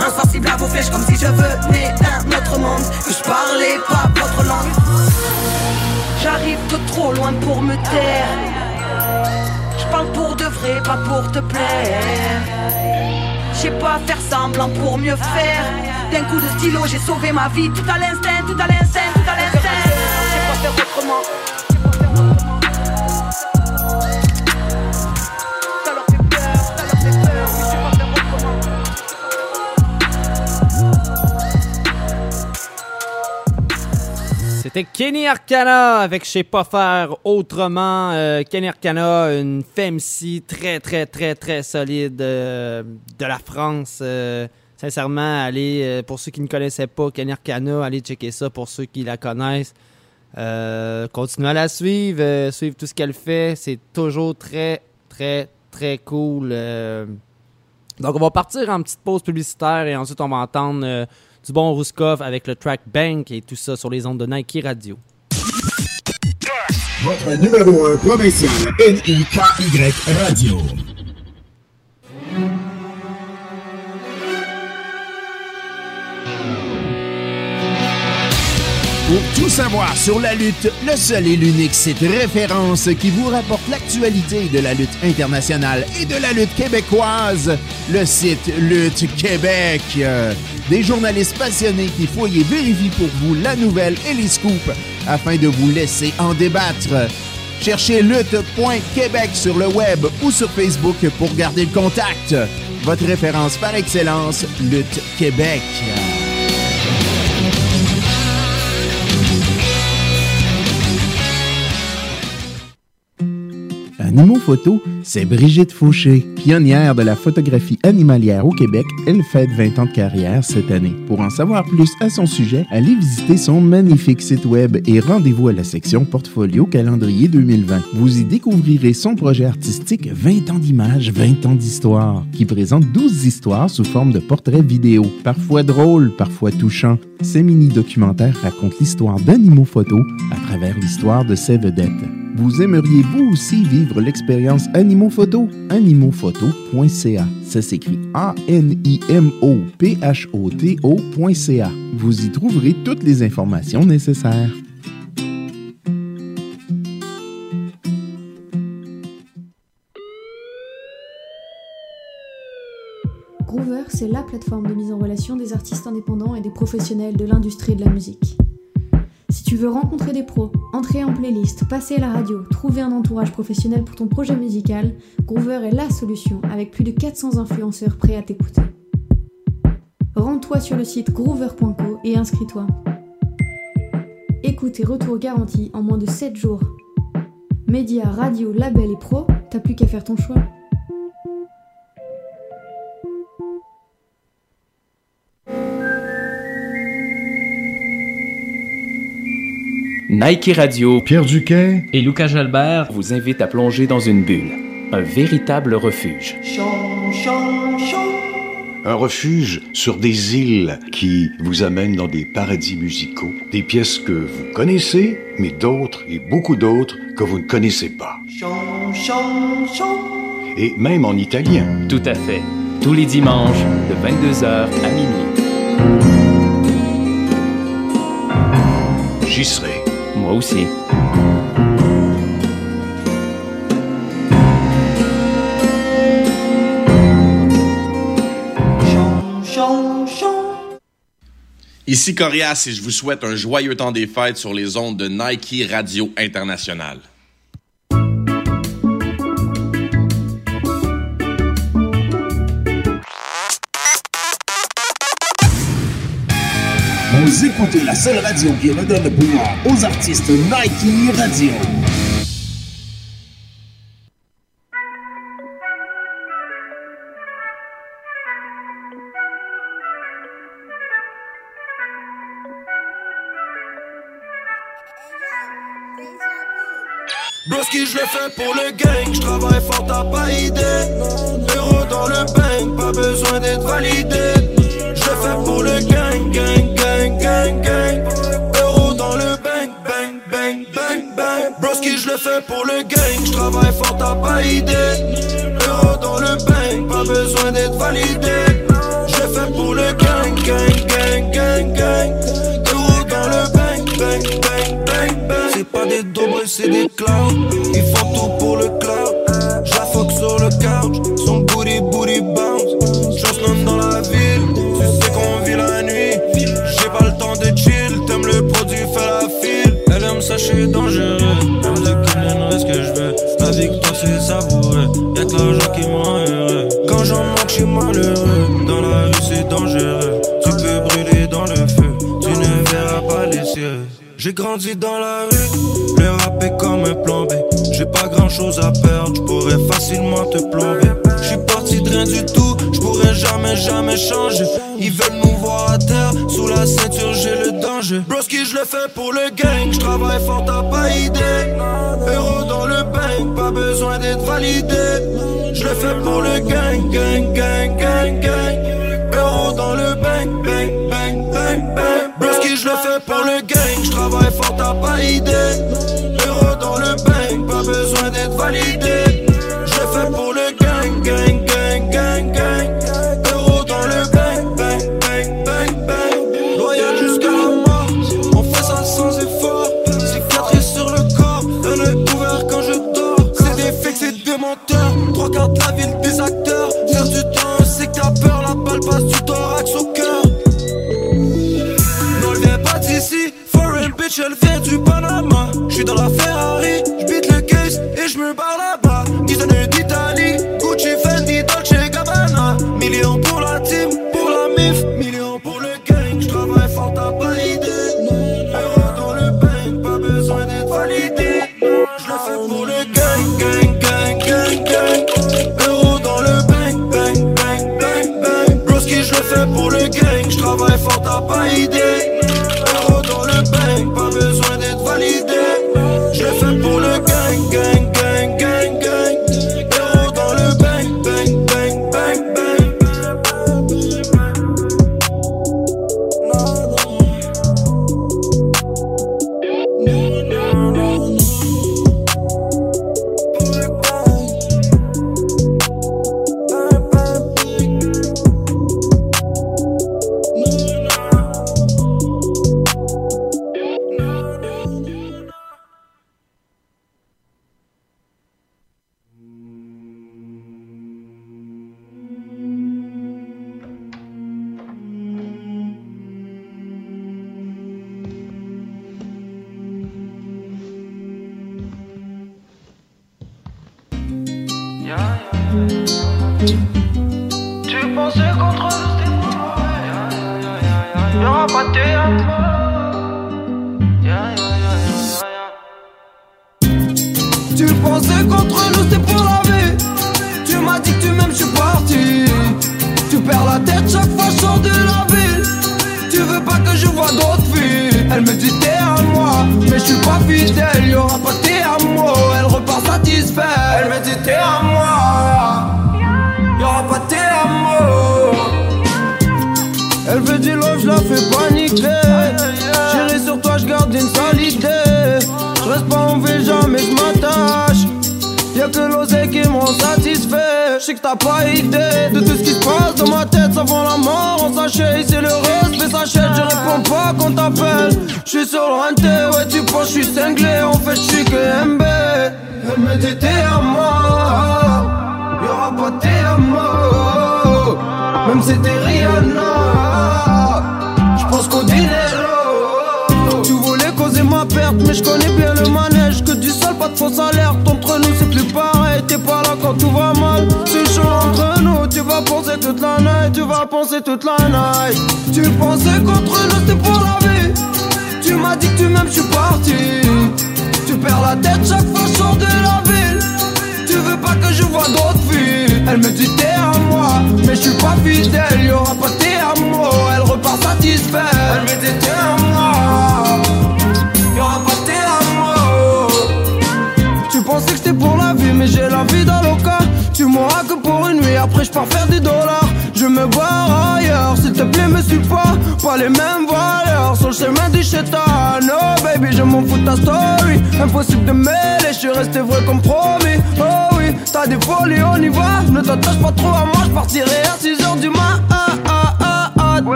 Insensible à vos flèches comme si je venais d'un autre monde. Que je parlais pas votre langue. J'arrive de trop loin pour me taire. Je parle pour de vrai, pas pour te plaire. je sais pas faire semblant pour mieux faire. D'un coup de stylo, j'ai sauvé ma vie. Tout à l'instinct, tout à l'instinct, tout à l'instinct. Je sais pas faire autrement. C'était Kenny Arcana avec Je sais pas faire autrement. Euh, Kenny Arcana, une FMC très, très, très, très solide euh, de la France. Euh, sincèrement, allez, euh, pour ceux qui ne connaissaient pas Kenny Arcana, allez checker ça pour ceux qui la connaissent. Continuez à la suivre, suivre tout ce qu'elle fait. C'est toujours très, très, très cool. Donc, on va partir en petite pause publicitaire et ensuite, on va entendre du bon Ruskov avec le track Bank et tout ça sur les ondes de Nike Radio. Votre numéro 1 provincial, N-I-K-Y Radio. Pour tout savoir sur la lutte, le seul et l'unique site référence qui vous rapporte l'actualité de la lutte internationale et de la lutte québécoise, le site Lutte Québec. Euh, Des journalistes passionnés qui fouillent et vérifient pour vous la nouvelle et les scoops afin de vous laisser en débattre. Cherchez lutte.québec sur le web ou sur Facebook pour garder le contact. Votre référence par excellence, Lutte Québec. Animaux Photo, c'est Brigitte Fauché, pionnière de la photographie animalière au Québec. Elle fête 20 ans de carrière cette année. Pour en savoir plus à son sujet, allez visiter son magnifique site web et rendez-vous à la section Portfolio Calendrier 2020. Vous y découvrirez son projet artistique 20 ans d'images, 20 ans d'histoire, qui présente 12 histoires sous forme de portraits vidéo, parfois drôles, parfois touchants. Ces mini-documentaires racontent l'histoire d'animaux photos à travers l'histoire de ces vedettes. Vous aimeriez vous aussi vivre l'expérience Animaux Photo? Animauxphoto.ca. Ça s'écrit A-N-I-M-O-P-H-O-T-O.ca. Vous y trouverez toutes les informations nécessaires. Groover, c'est la plateforme de mise en relation des artistes indépendants et des professionnels de l'industrie de la musique. Si tu veux rencontrer des pros, entrer en playlist, passer à la radio, trouver un entourage professionnel pour ton projet musical, Groover est la solution avec plus de 400 influenceurs prêts à t'écouter. Rends-toi sur le site groover.co et inscris-toi. Écoute et retour garanti en moins de 7 jours. Médias, radio, label et pro, t'as plus qu'à faire ton choix. Nike Radio, Pierre Duquet et Lucas Jalbert vous invitent à plonger dans une bulle, un véritable refuge. Un refuge sur des îles qui vous amènent dans des paradis musicaux, des pièces que vous connaissez, mais d'autres et beaucoup d'autres que vous ne connaissez pas. Et même en italien. Tout à fait. Tous les dimanches, de 22h à minuit. J'y serai. Moi aussi. Ici Corias et je vous souhaite un joyeux temps des fêtes sur les ondes de Nike Radio International. Écoutez la seule radio qui redonne le pouvoir aux artistes Nike Radio. Broski, je le fais pour le gang, je fort, t'as pas idée. Euro dans le bank, pas besoin d'être validé. Je le fais pour le gang, gang, gang. Euro dans le bank, bang, bang, bang, bang. Broski, je le fais pour le gang, je travaille fort, t'as pas idée. Euro dans le bank, pas besoin d'être validé. Je le fais pour le gang, gang, gang, gang, gang. Euro dans le bank, bang, bang, bang, bang. C'est pas des dobres, c'est des clowns. Ils font tout pour le cloud. J'affoque sur le couch, suis dangereux. Même les canines, ce que je veux. La victoire, c'est savoureux. Y'a que l'argent qui me rend heureux. Quand j'en manque, je suis malheureux. Dans la rue, c'est dangereux. Tu peux brûler dans le feu. Tu ne verras pas les cieux. J'ai grandi dans la rue, le rap est comme un plan B. J'ai pas grand chose à perdre, je pourrais facilement te plomber. Je suis parti de rien du tout, je pourrais jamais, jamais changer. Ils veulent nous voir à terre, sous la ceinture, j'ai le jeu. Broski, je le fais pour le gang. Je travaille fort, t'as pas idée. Euro dans le bank, pas besoin d'être validé. Je le fais pour le gang, gang, gang, gang, gang. Euro dans le bank, bang, bang, bang, bang. Broski, je le fais pour le gang. Je travaille fort, t'as pas idée. Euro dans le bank, pas besoin d'être validé. bitch, elle vient du Panama. J'suis dans la Ferrari, j'bite le case et j'me barre là-bas. 10 années d'Italie, Gucci, Fendi, Dolce, Gabbana. Millions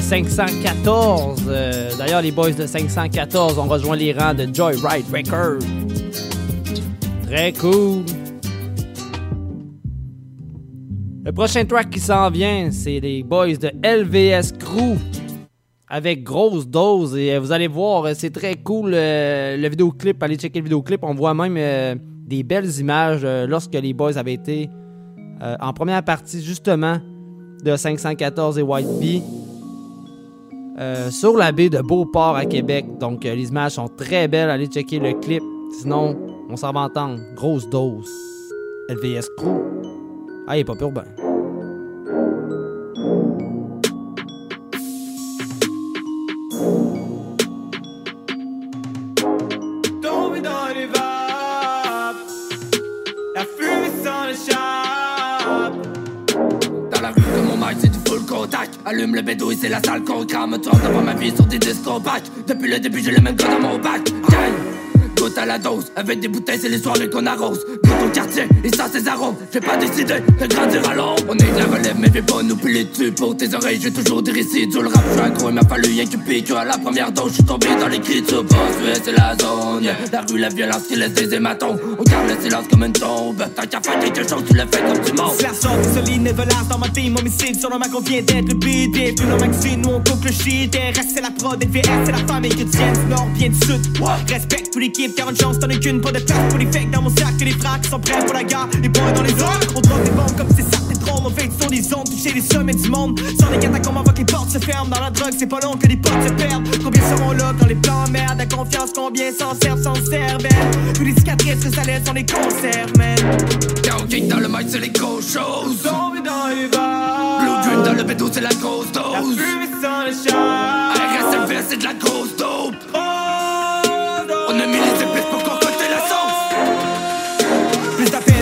514. Euh, D'ailleurs, les boys de 514 ont rejoint les rangs de Joyride Records. Très cool. Le prochain track qui s'en vient, c'est les boys de LVS Crew avec grosse dose. Et euh, vous allez voir, euh, c'est très cool euh, le vidéoclip. Allez checker le vidéoclip. On voit même des belles images lorsque les boys avaient été en première partie justement de 514 et White Bee euh, sur la baie de Beauport à Québec. Donc euh, les images sont très belles. Allez checker le clip. Sinon, on s'en va entendre. Grosse dose. LVS Crew. Ah, il est pas urbain. Allume le bédo et c'est la salle qu'on crame Toi devant ma vie sur des back Depuis le début j'ai le même gars dans mon bac. Gang Goûte à la dose, avec des bouteilles c'est les soirées qu'on arrose Au quartier, et ça ses arômes J'ai pas décidé de grandir à l'ombre. On est de la relève mais viens pas nous piler dessus Pour tes oreilles. J'ai toujours des récits Le rap je gros il m'a fallu rien que pique À la première dose je suis tombé dans l'écriture ouais c'est la zone. La rue la violence qui laisse des hématomes On garde le silence comme une tombe. Tant qu'à faire quelque chose tu le fais comme du monde C'est la sorte solide, last dans ma team Homicide sur le mac on vient d'être le beat Bienvenue dans le magazine, nous on coupe le shit. RS c'est la prod, LVS c'est la famille que tienne Du nord bien du sud. Respecte toute l'équipe car une chance t'en as qu'une. Pas de place pour les fakes dans mon sac Que les qui sont prêts pour la guerre Les boys dans les zones On drop des bombes comme c'est ça t'es trop mauvais. Sur les ondes Toucher les sommets du monde. Sans les catacombes avant que les portes se ferment. Dans la drogue c'est pas long que les potes se perdent. Combien seront là quand les plans merde La confiance combien s'en servent sans cervelle? Tous les cicatrices que ça laisse on les conserve man. Kick dans le mic c'est les grosses choses. Tombé dans les vagues Blue Dream dans le bédo c'est la grosse dose. La fumée sans le chat RSLV c'est de la grosse dope. On a mis les épices pour concocter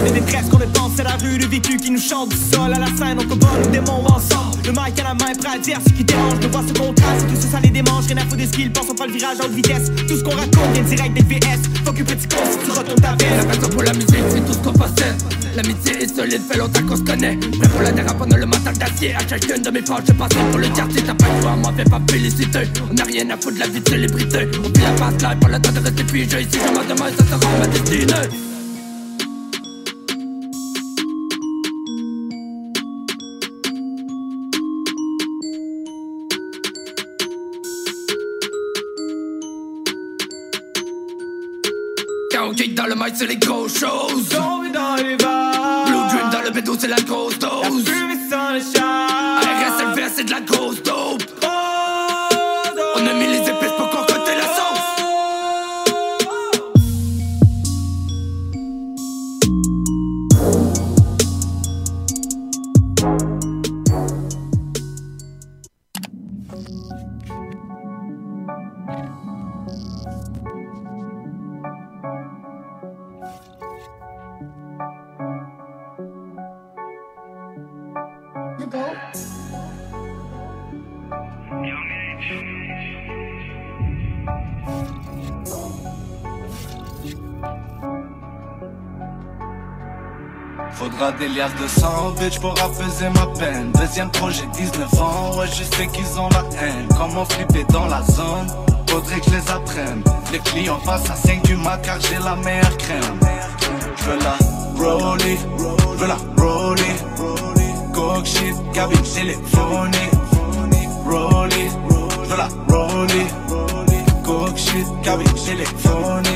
de détresse qu'on ne pense C'est la rue, le vécu qui nous chante du sol. À la scène On combat nos démons ensemble. Le mic à la main, prêt à dire ce qui dérange. Je vois ce qu'on trace, tout ça, ça les démange Rien à foutre de qu'ils pensent, on prend le virage haute vitesse. Tout ce qu'on raconte vient direct des VS Fuck you petit con si tu retournes ta La veste passion pour la musique c'est tout ce qu'on possède. L'amitié est solide, fait longtemps qu'on se connaît. Prêt pour la a le mental d'acier. À chacune de mes proches, je passe pour le quartier. T'as pas à moi, fais pas féliciter On a rien à foutre de la vie de célébrité. On vit la passe live, pas le temps de rester figé. Ici je m'en demande, ça sera ma destinée Kick dans le mic c'est les grosses choses. Dans les Blue Dream dans le bédo c'est la grosse La dose. fumée sans le Faudra des liasses de sang, bitch, pour apaiser ma peine. Deuxième projet, 19 ans, ouais, je sais qu'ils ont la haine. Comment flipper dans la zone? Faudrait que je les apprenne. Les clients passent à 5 du mat car j'ai la meilleure crème. Je la rollie, je la rollie. Coke shit, cabine téléphonique. Rollie, je la rollie. Coke shit, cabine téléphonique.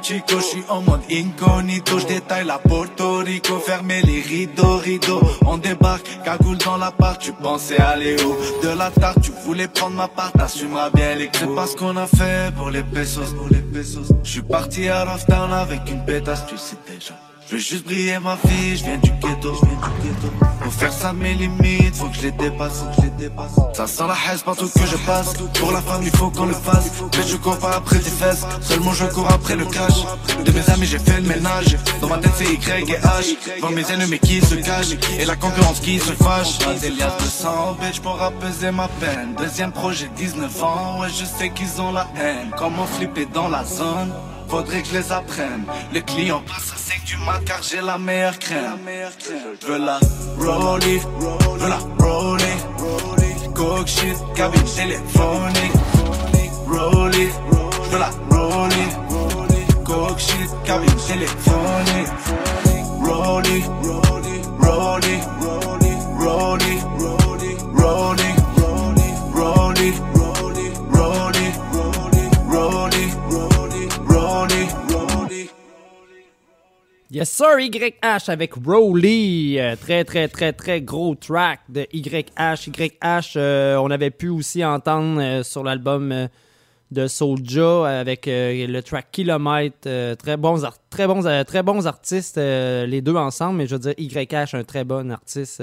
Chico, je suis en mode incognito, je détaille la Porto Rico, fermez les rideaux, rideaux, on débarque, cagoule dans l'appart, tu pensais aller où? De la tarte, tu voulais prendre ma part, t'assumeras bien les C'est pas ce qu'on a fait pour les pesos, pour les pesos. Je suis parti à Town avec une pétasse, tu sais déjà. Je veux juste briller ma fille, je viens du ghetto, je viens du ghetto. Pour faire ça mes limites, faut que je les dépasse, faut que je les dépasse. Ça sent la haine partout que je passe. Pour la femme, il faut qu'on le fasse. Mais je cours pas après tes fesses, seulement je cours après le cash. De mes amis, j'ai fait le ménage. Dans ma tête, c'est Y et H. Dans mes ennemis qui se cachent et la concurrence qui se fâche. Des liasses de sang, bitch, pour apaiser ma peine. Deuxième projet, 19 ans, ouais, je sais qu'ils ont la haine. Comment flipper dans la zone? faudrait que je les apprenne. Le client passe à 5 du mat car j'ai la meilleure crème. Je veux la rollie, je veux la rollie. Coke shit, cabine téléphonique. Rollie, je veux la rollie. Coke shit, cabine téléphonique. Rollie, rollie, rollie, rollie, rollie, rollie, rollie, rollie. Yes sir, YH avec Rowley. Euh, très très très très gros track de YH. YH, euh, on avait pu aussi entendre euh, sur l'album de Soulja avec le track Kilomètre. très, bons très, bons, très bons artistes, les deux ensemble, mais je veux dire, YH, un très bon artiste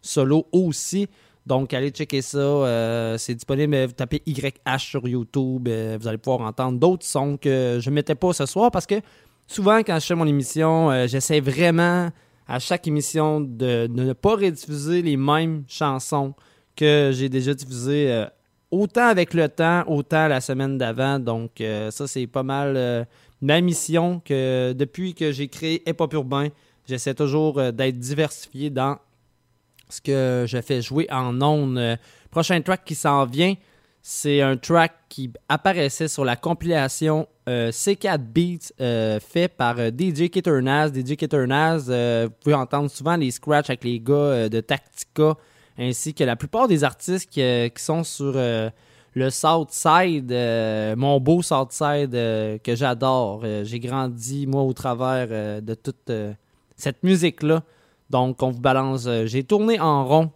solo aussi. Donc, allez checker ça. c'est disponible. Vous tapez YH sur YouTube. vous allez pouvoir entendre d'autres sons que je ne mettais pas ce soir parce que souvent, quand je fais mon émission, euh, j'essaie vraiment à chaque émission de, ne pas rediffuser les mêmes chansons que j'ai déjà diffusées euh, autant avec le temps, autant la semaine d'avant. Donc, euh, ça, c'est pas mal ma mission que depuis que j'ai créé Hip Urbain, j'essaie toujours d'être diversifié dans ce que je fais jouer en ondes. Prochain track qui s'en vient, c'est un track qui apparaissait sur la compilation euh, C4 Beats euh, fait par euh, DJ Kitternaz. DJ Kitternaz, vous pouvez entendre souvent les scratchs avec les gars de Tactica, ainsi que la plupart des artistes qui, qui sont sur le Southside, mon beau Southside que j'adore. J'ai grandi, moi, au travers de toute cette musique-là. Donc, on vous balance. J'ai tourné en rond,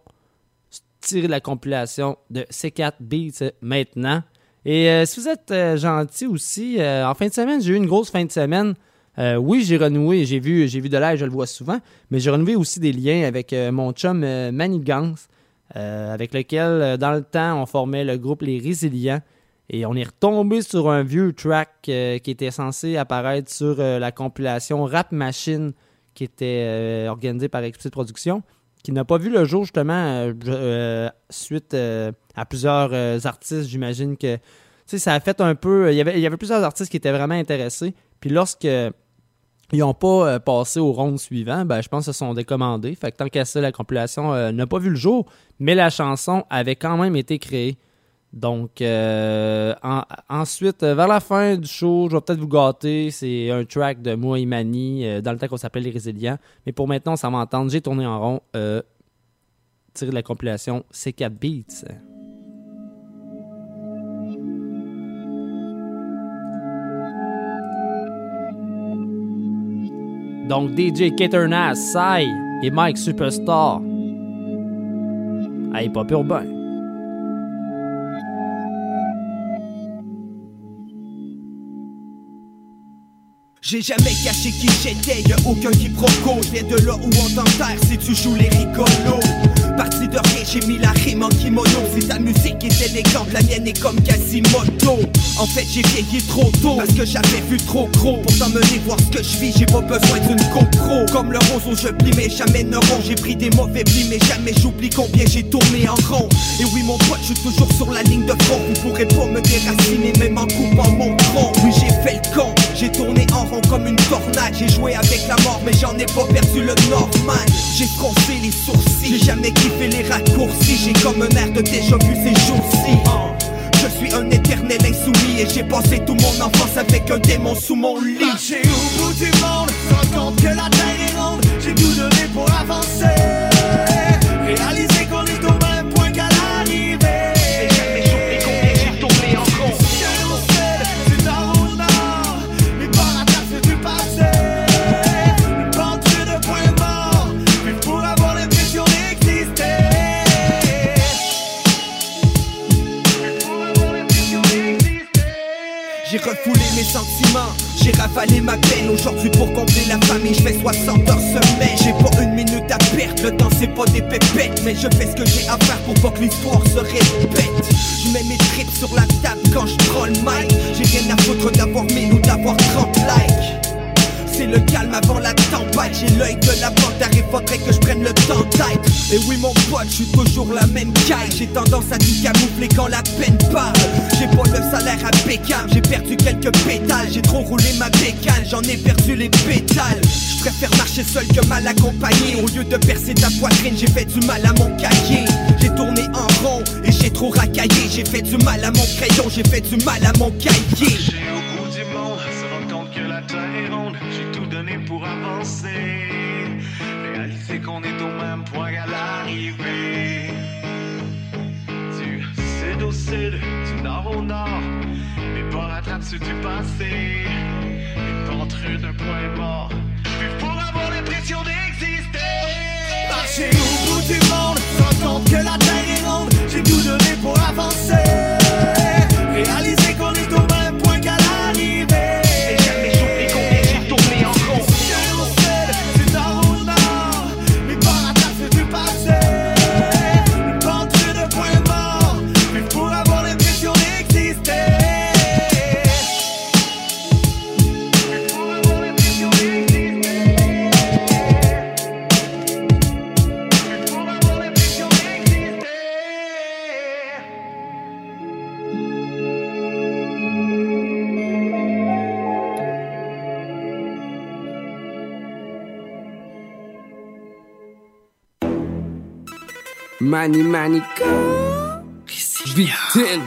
tiré de la compilation de C4 Beats maintenant. Et euh, si vous êtes euh, gentil aussi, euh, en fin de semaine, j'ai eu une grosse fin de semaine. Oui, j'ai renoué, j'ai vu, j'ai vu de l'air, je le vois souvent, mais j'ai renoué aussi des liens avec mon chum euh, Manigance, avec lequel, dans le temps, on formait le groupe Les Résilients. Et on est retombé sur un vieux track qui était censé apparaître sur la compilation Rap Machine qui était organisée par Explicit Productions, qui n'a pas vu le jour justement euh, euh, suite euh, à plusieurs artistes. J'imagine que ça a fait un peu. Il y, avait, y avait plusieurs artistes qui étaient vraiment intéressés. Puis lorsque ils n'ont pas passé au round suivant, ben, je pense qu'ils se sont décommandés. Fait que tant qu'à ça, la compilation n'a pas vu le jour, mais la chanson avait quand même été créée. Donc, euh, en- ensuite, euh, vers la fin du show, je vais peut-être vous gâter. C'est un track de moi euh, dans le temps qu'on s'appelle Les Résilients. Mais pour maintenant, ça va entendre. J'ai tourné en rond, euh, tiré de la compilation C4 Beats. Donc, DJ Keternas, Sai et Mike Superstar. Hip Hop Urbain. J'ai jamais caché qui j'étais, y'a aucun quiproquo. Je viens de là où on t'enterre si tu joues les rigolos. Parti de rien, j'ai mis la rime en kimono. Si ta musique est élégante, la mienne est comme Quasimodo. En fait, j'ai vieilli trop tôt parce que j'avais vu trop gros. Pour t'emmener voir ce que je vis, j'ai pas besoin d'une GoPro. Comme le roseau, je plie, mais jamais ne rond. J'ai pris des mauvais plis, mais jamais j'oublie combien j'ai tourné en rond. Et oui, mon pote, je suis toujours sur la ligne de front. Vous pourrez pas me déraciner, même en coupant mon tronc. Oui, j'ai fait le con, j'ai tourné en rond comme une tornade. J'ai joué avec la mort, mais j'en ai pas perdu le normal. J'ai froncé les sourcils, j'ai jamais kiffé les raccourcis. J'ai comme un air de déjà vu ces jours-ci. Je suis un éternel insoumis et j'ai passé tout mon enfance avec un démon sous mon lit. Marcher au bout du monde, se rendre compte que la terre est ronde, j'ai j'ai ravalé ma peine Aujourd'hui pour combler la famille, je fais 60 heures semaine. J'ai pas une minute à perdre, le temps c'est pas des pépettes. Mais je fais ce que j'ai à faire pour pas que l'histoire se répète. Je mets mes tripes sur la table quand je prends le mic J'ai rien à foutre d'avoir 1000 ou d'avoir 30 likes c'est le calme avant la tempête J'ai l'œil de la panthère et faudrait que je prenne le temps d'être Et oui mon pote, je suis toujours la même caille J'ai tendance à tout camoufler quand la peine parle J'ai pas le salaire impeccable, j'ai perdu quelques pétales. J'ai trop roulé ma bécane, j'en ai perdu les pétales. Je préfère marcher seul que mal accompagné. Au lieu de percer ta poitrine, j'ai fait du mal à mon cahier. J'ai tourné en rond et j'ai trop racaillé. J'ai fait du mal à mon crayon, j'ai fait du mal à mon cahier. Que la terre est ronde. J'ai tout donné pour avancer. Réaliser qu'on est au même point qu'à l'arrivée. Du sud au sud, du nord au nord. Mes pas rattrapent ceux du passé. Une ventrue d'un point mort. Puis pour avoir l'impression d'exister. Marcher au bout du monde, compte que la terre est ronde. J'ai tout donné pour avancer. Mani Manica. Victime.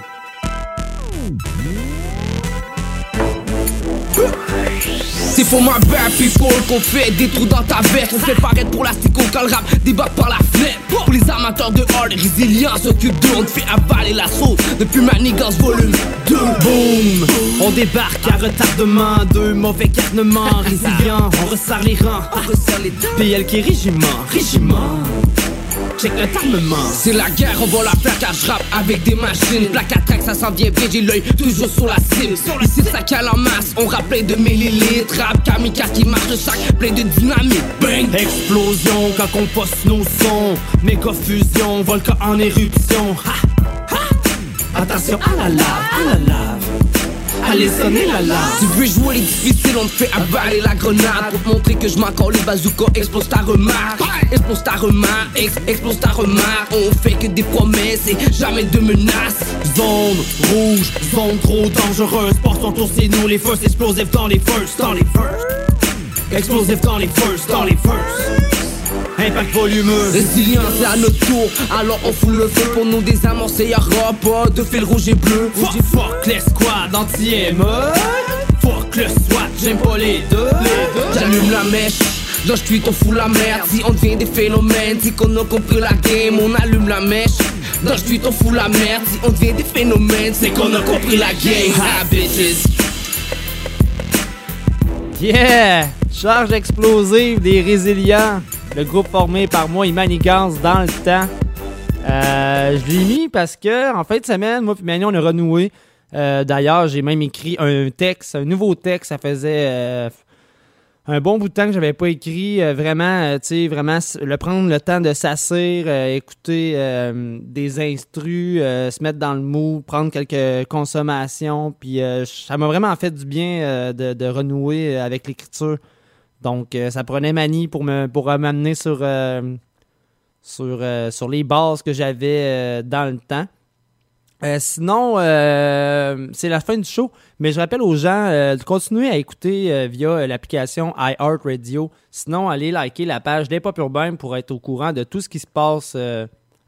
C'est pour ma bad people qu'on fait des trous dans ta veste On fait paraître pour l'astico quand le rap débarque par la fenêtre Pour les amateurs de hard, les résilients s'occupent d'eux On te fait avaler la sauce depuis Manigance volume 2 Boom! On débarque à retardement, deux mauvais garnements, résilients, on resserre les rangs. On resserre les dents. PL qui est régiment, régiment. Check. C'est la guerre, on va la faire car je avec des machines Plaque à track, ça s'en vient bien, j'ai l'œil toujours sur la cible Ici ça cale en masse, on rappe plein de millilitres Rap kamikaze qui marche sac, plein de dynamite Bang! Explosion quand on poste nos sons. Méga fusion, volcan en éruption. Ha! Ha! Attention à la lave, à la lave. Allez sonner la lave. Tu veux jouer les difficiles, on te fait avaler la grenade Pour te montrer que je m'accorde les bazookas, explose ta remarque Explose ta remarque, ex- explose ta remarque On fait que des promesses et jamais de menaces Zone rouge, zone trop dangereuse. Porte son tour, c'est nous les first. Explosifs dans les first, dans les first. Explosifs dans les first, dans les first. Impact volumeux. Résilient, c'est à notre tour, alors on fout le feu pour nous désamorcer, y'aura pas de fil rouge et bleu. Fuck, fuck les squads anti-émeute. Fuck le SWAT, j'aime pas les deux. J'allume la mèche, je tweet, on fout la merde. Si on devient des phénomènes, si qu'on a compris la game, on allume la mèche. Je tweet, on fout la merde. Si on devient des phénomènes, c'est qu'on a compris la game. Ha bitches. Yeah! Charge explosive des résilients. Le groupe formé par moi et Manigance dans le temps. Euh, je l'ai mis parce que en fin de semaine, moi et Mani, on a renoué. Euh, D'ailleurs, j'ai même écrit un texte, un nouveau texte. Ça faisait euh, un bon bout de temps que j'avais pas écrit. Vraiment, tu sais, vraiment le prendre le temps de s'asseoir, écouter des instrus, se mettre dans le mou, prendre quelques consommations. Puis ça m'a vraiment fait du bien de renouer avec l'écriture. Donc, euh, ça prenait manie pour pour m'amener sur, euh, sur, euh, sur les bases que j'avais dans le temps. Sinon, c'est la fin du show, mais je rappelle aux gens de continuer à écouter via l'application iHeartRadio. Sinon, allez liker la page des Pop Urbain pour être au courant de tout ce qui se passe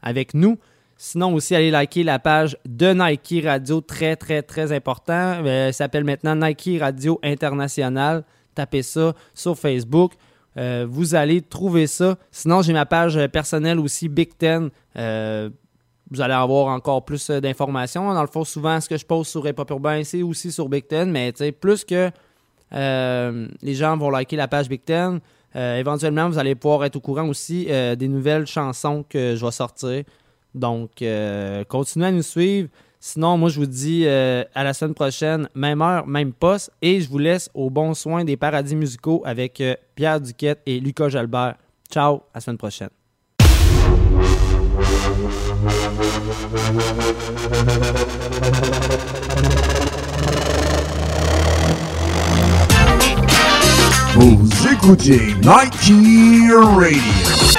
avec nous. Sinon, aussi, allez liker la page de Nike Radio, très, très, très important. Elle s'appelle maintenant Nike Radio International. Tapez ça sur Facebook. Euh, vous allez trouver ça. Sinon, j'ai ma page euh, personnelle aussi, Big Ten. Euh, vous allez avoir encore plus d'informations. Dans le fond, souvent, ce que je poste sur Hip Urbain, c'est aussi sur Big Ten, mais plus que les gens vont liker la page Big Ten, éventuellement, vous allez pouvoir être au courant aussi des nouvelles chansons que je vais sortir. Donc, continuez à nous suivre. Sinon, moi, je vous dis euh, à la semaine prochaine, même heure, même poste, et je vous laisse au bon soin des paradis musicaux avec euh, Pierre Duquette et Lucas Jalbert. Ciao, à la semaine prochaine. Vous écoutez Nike Radio.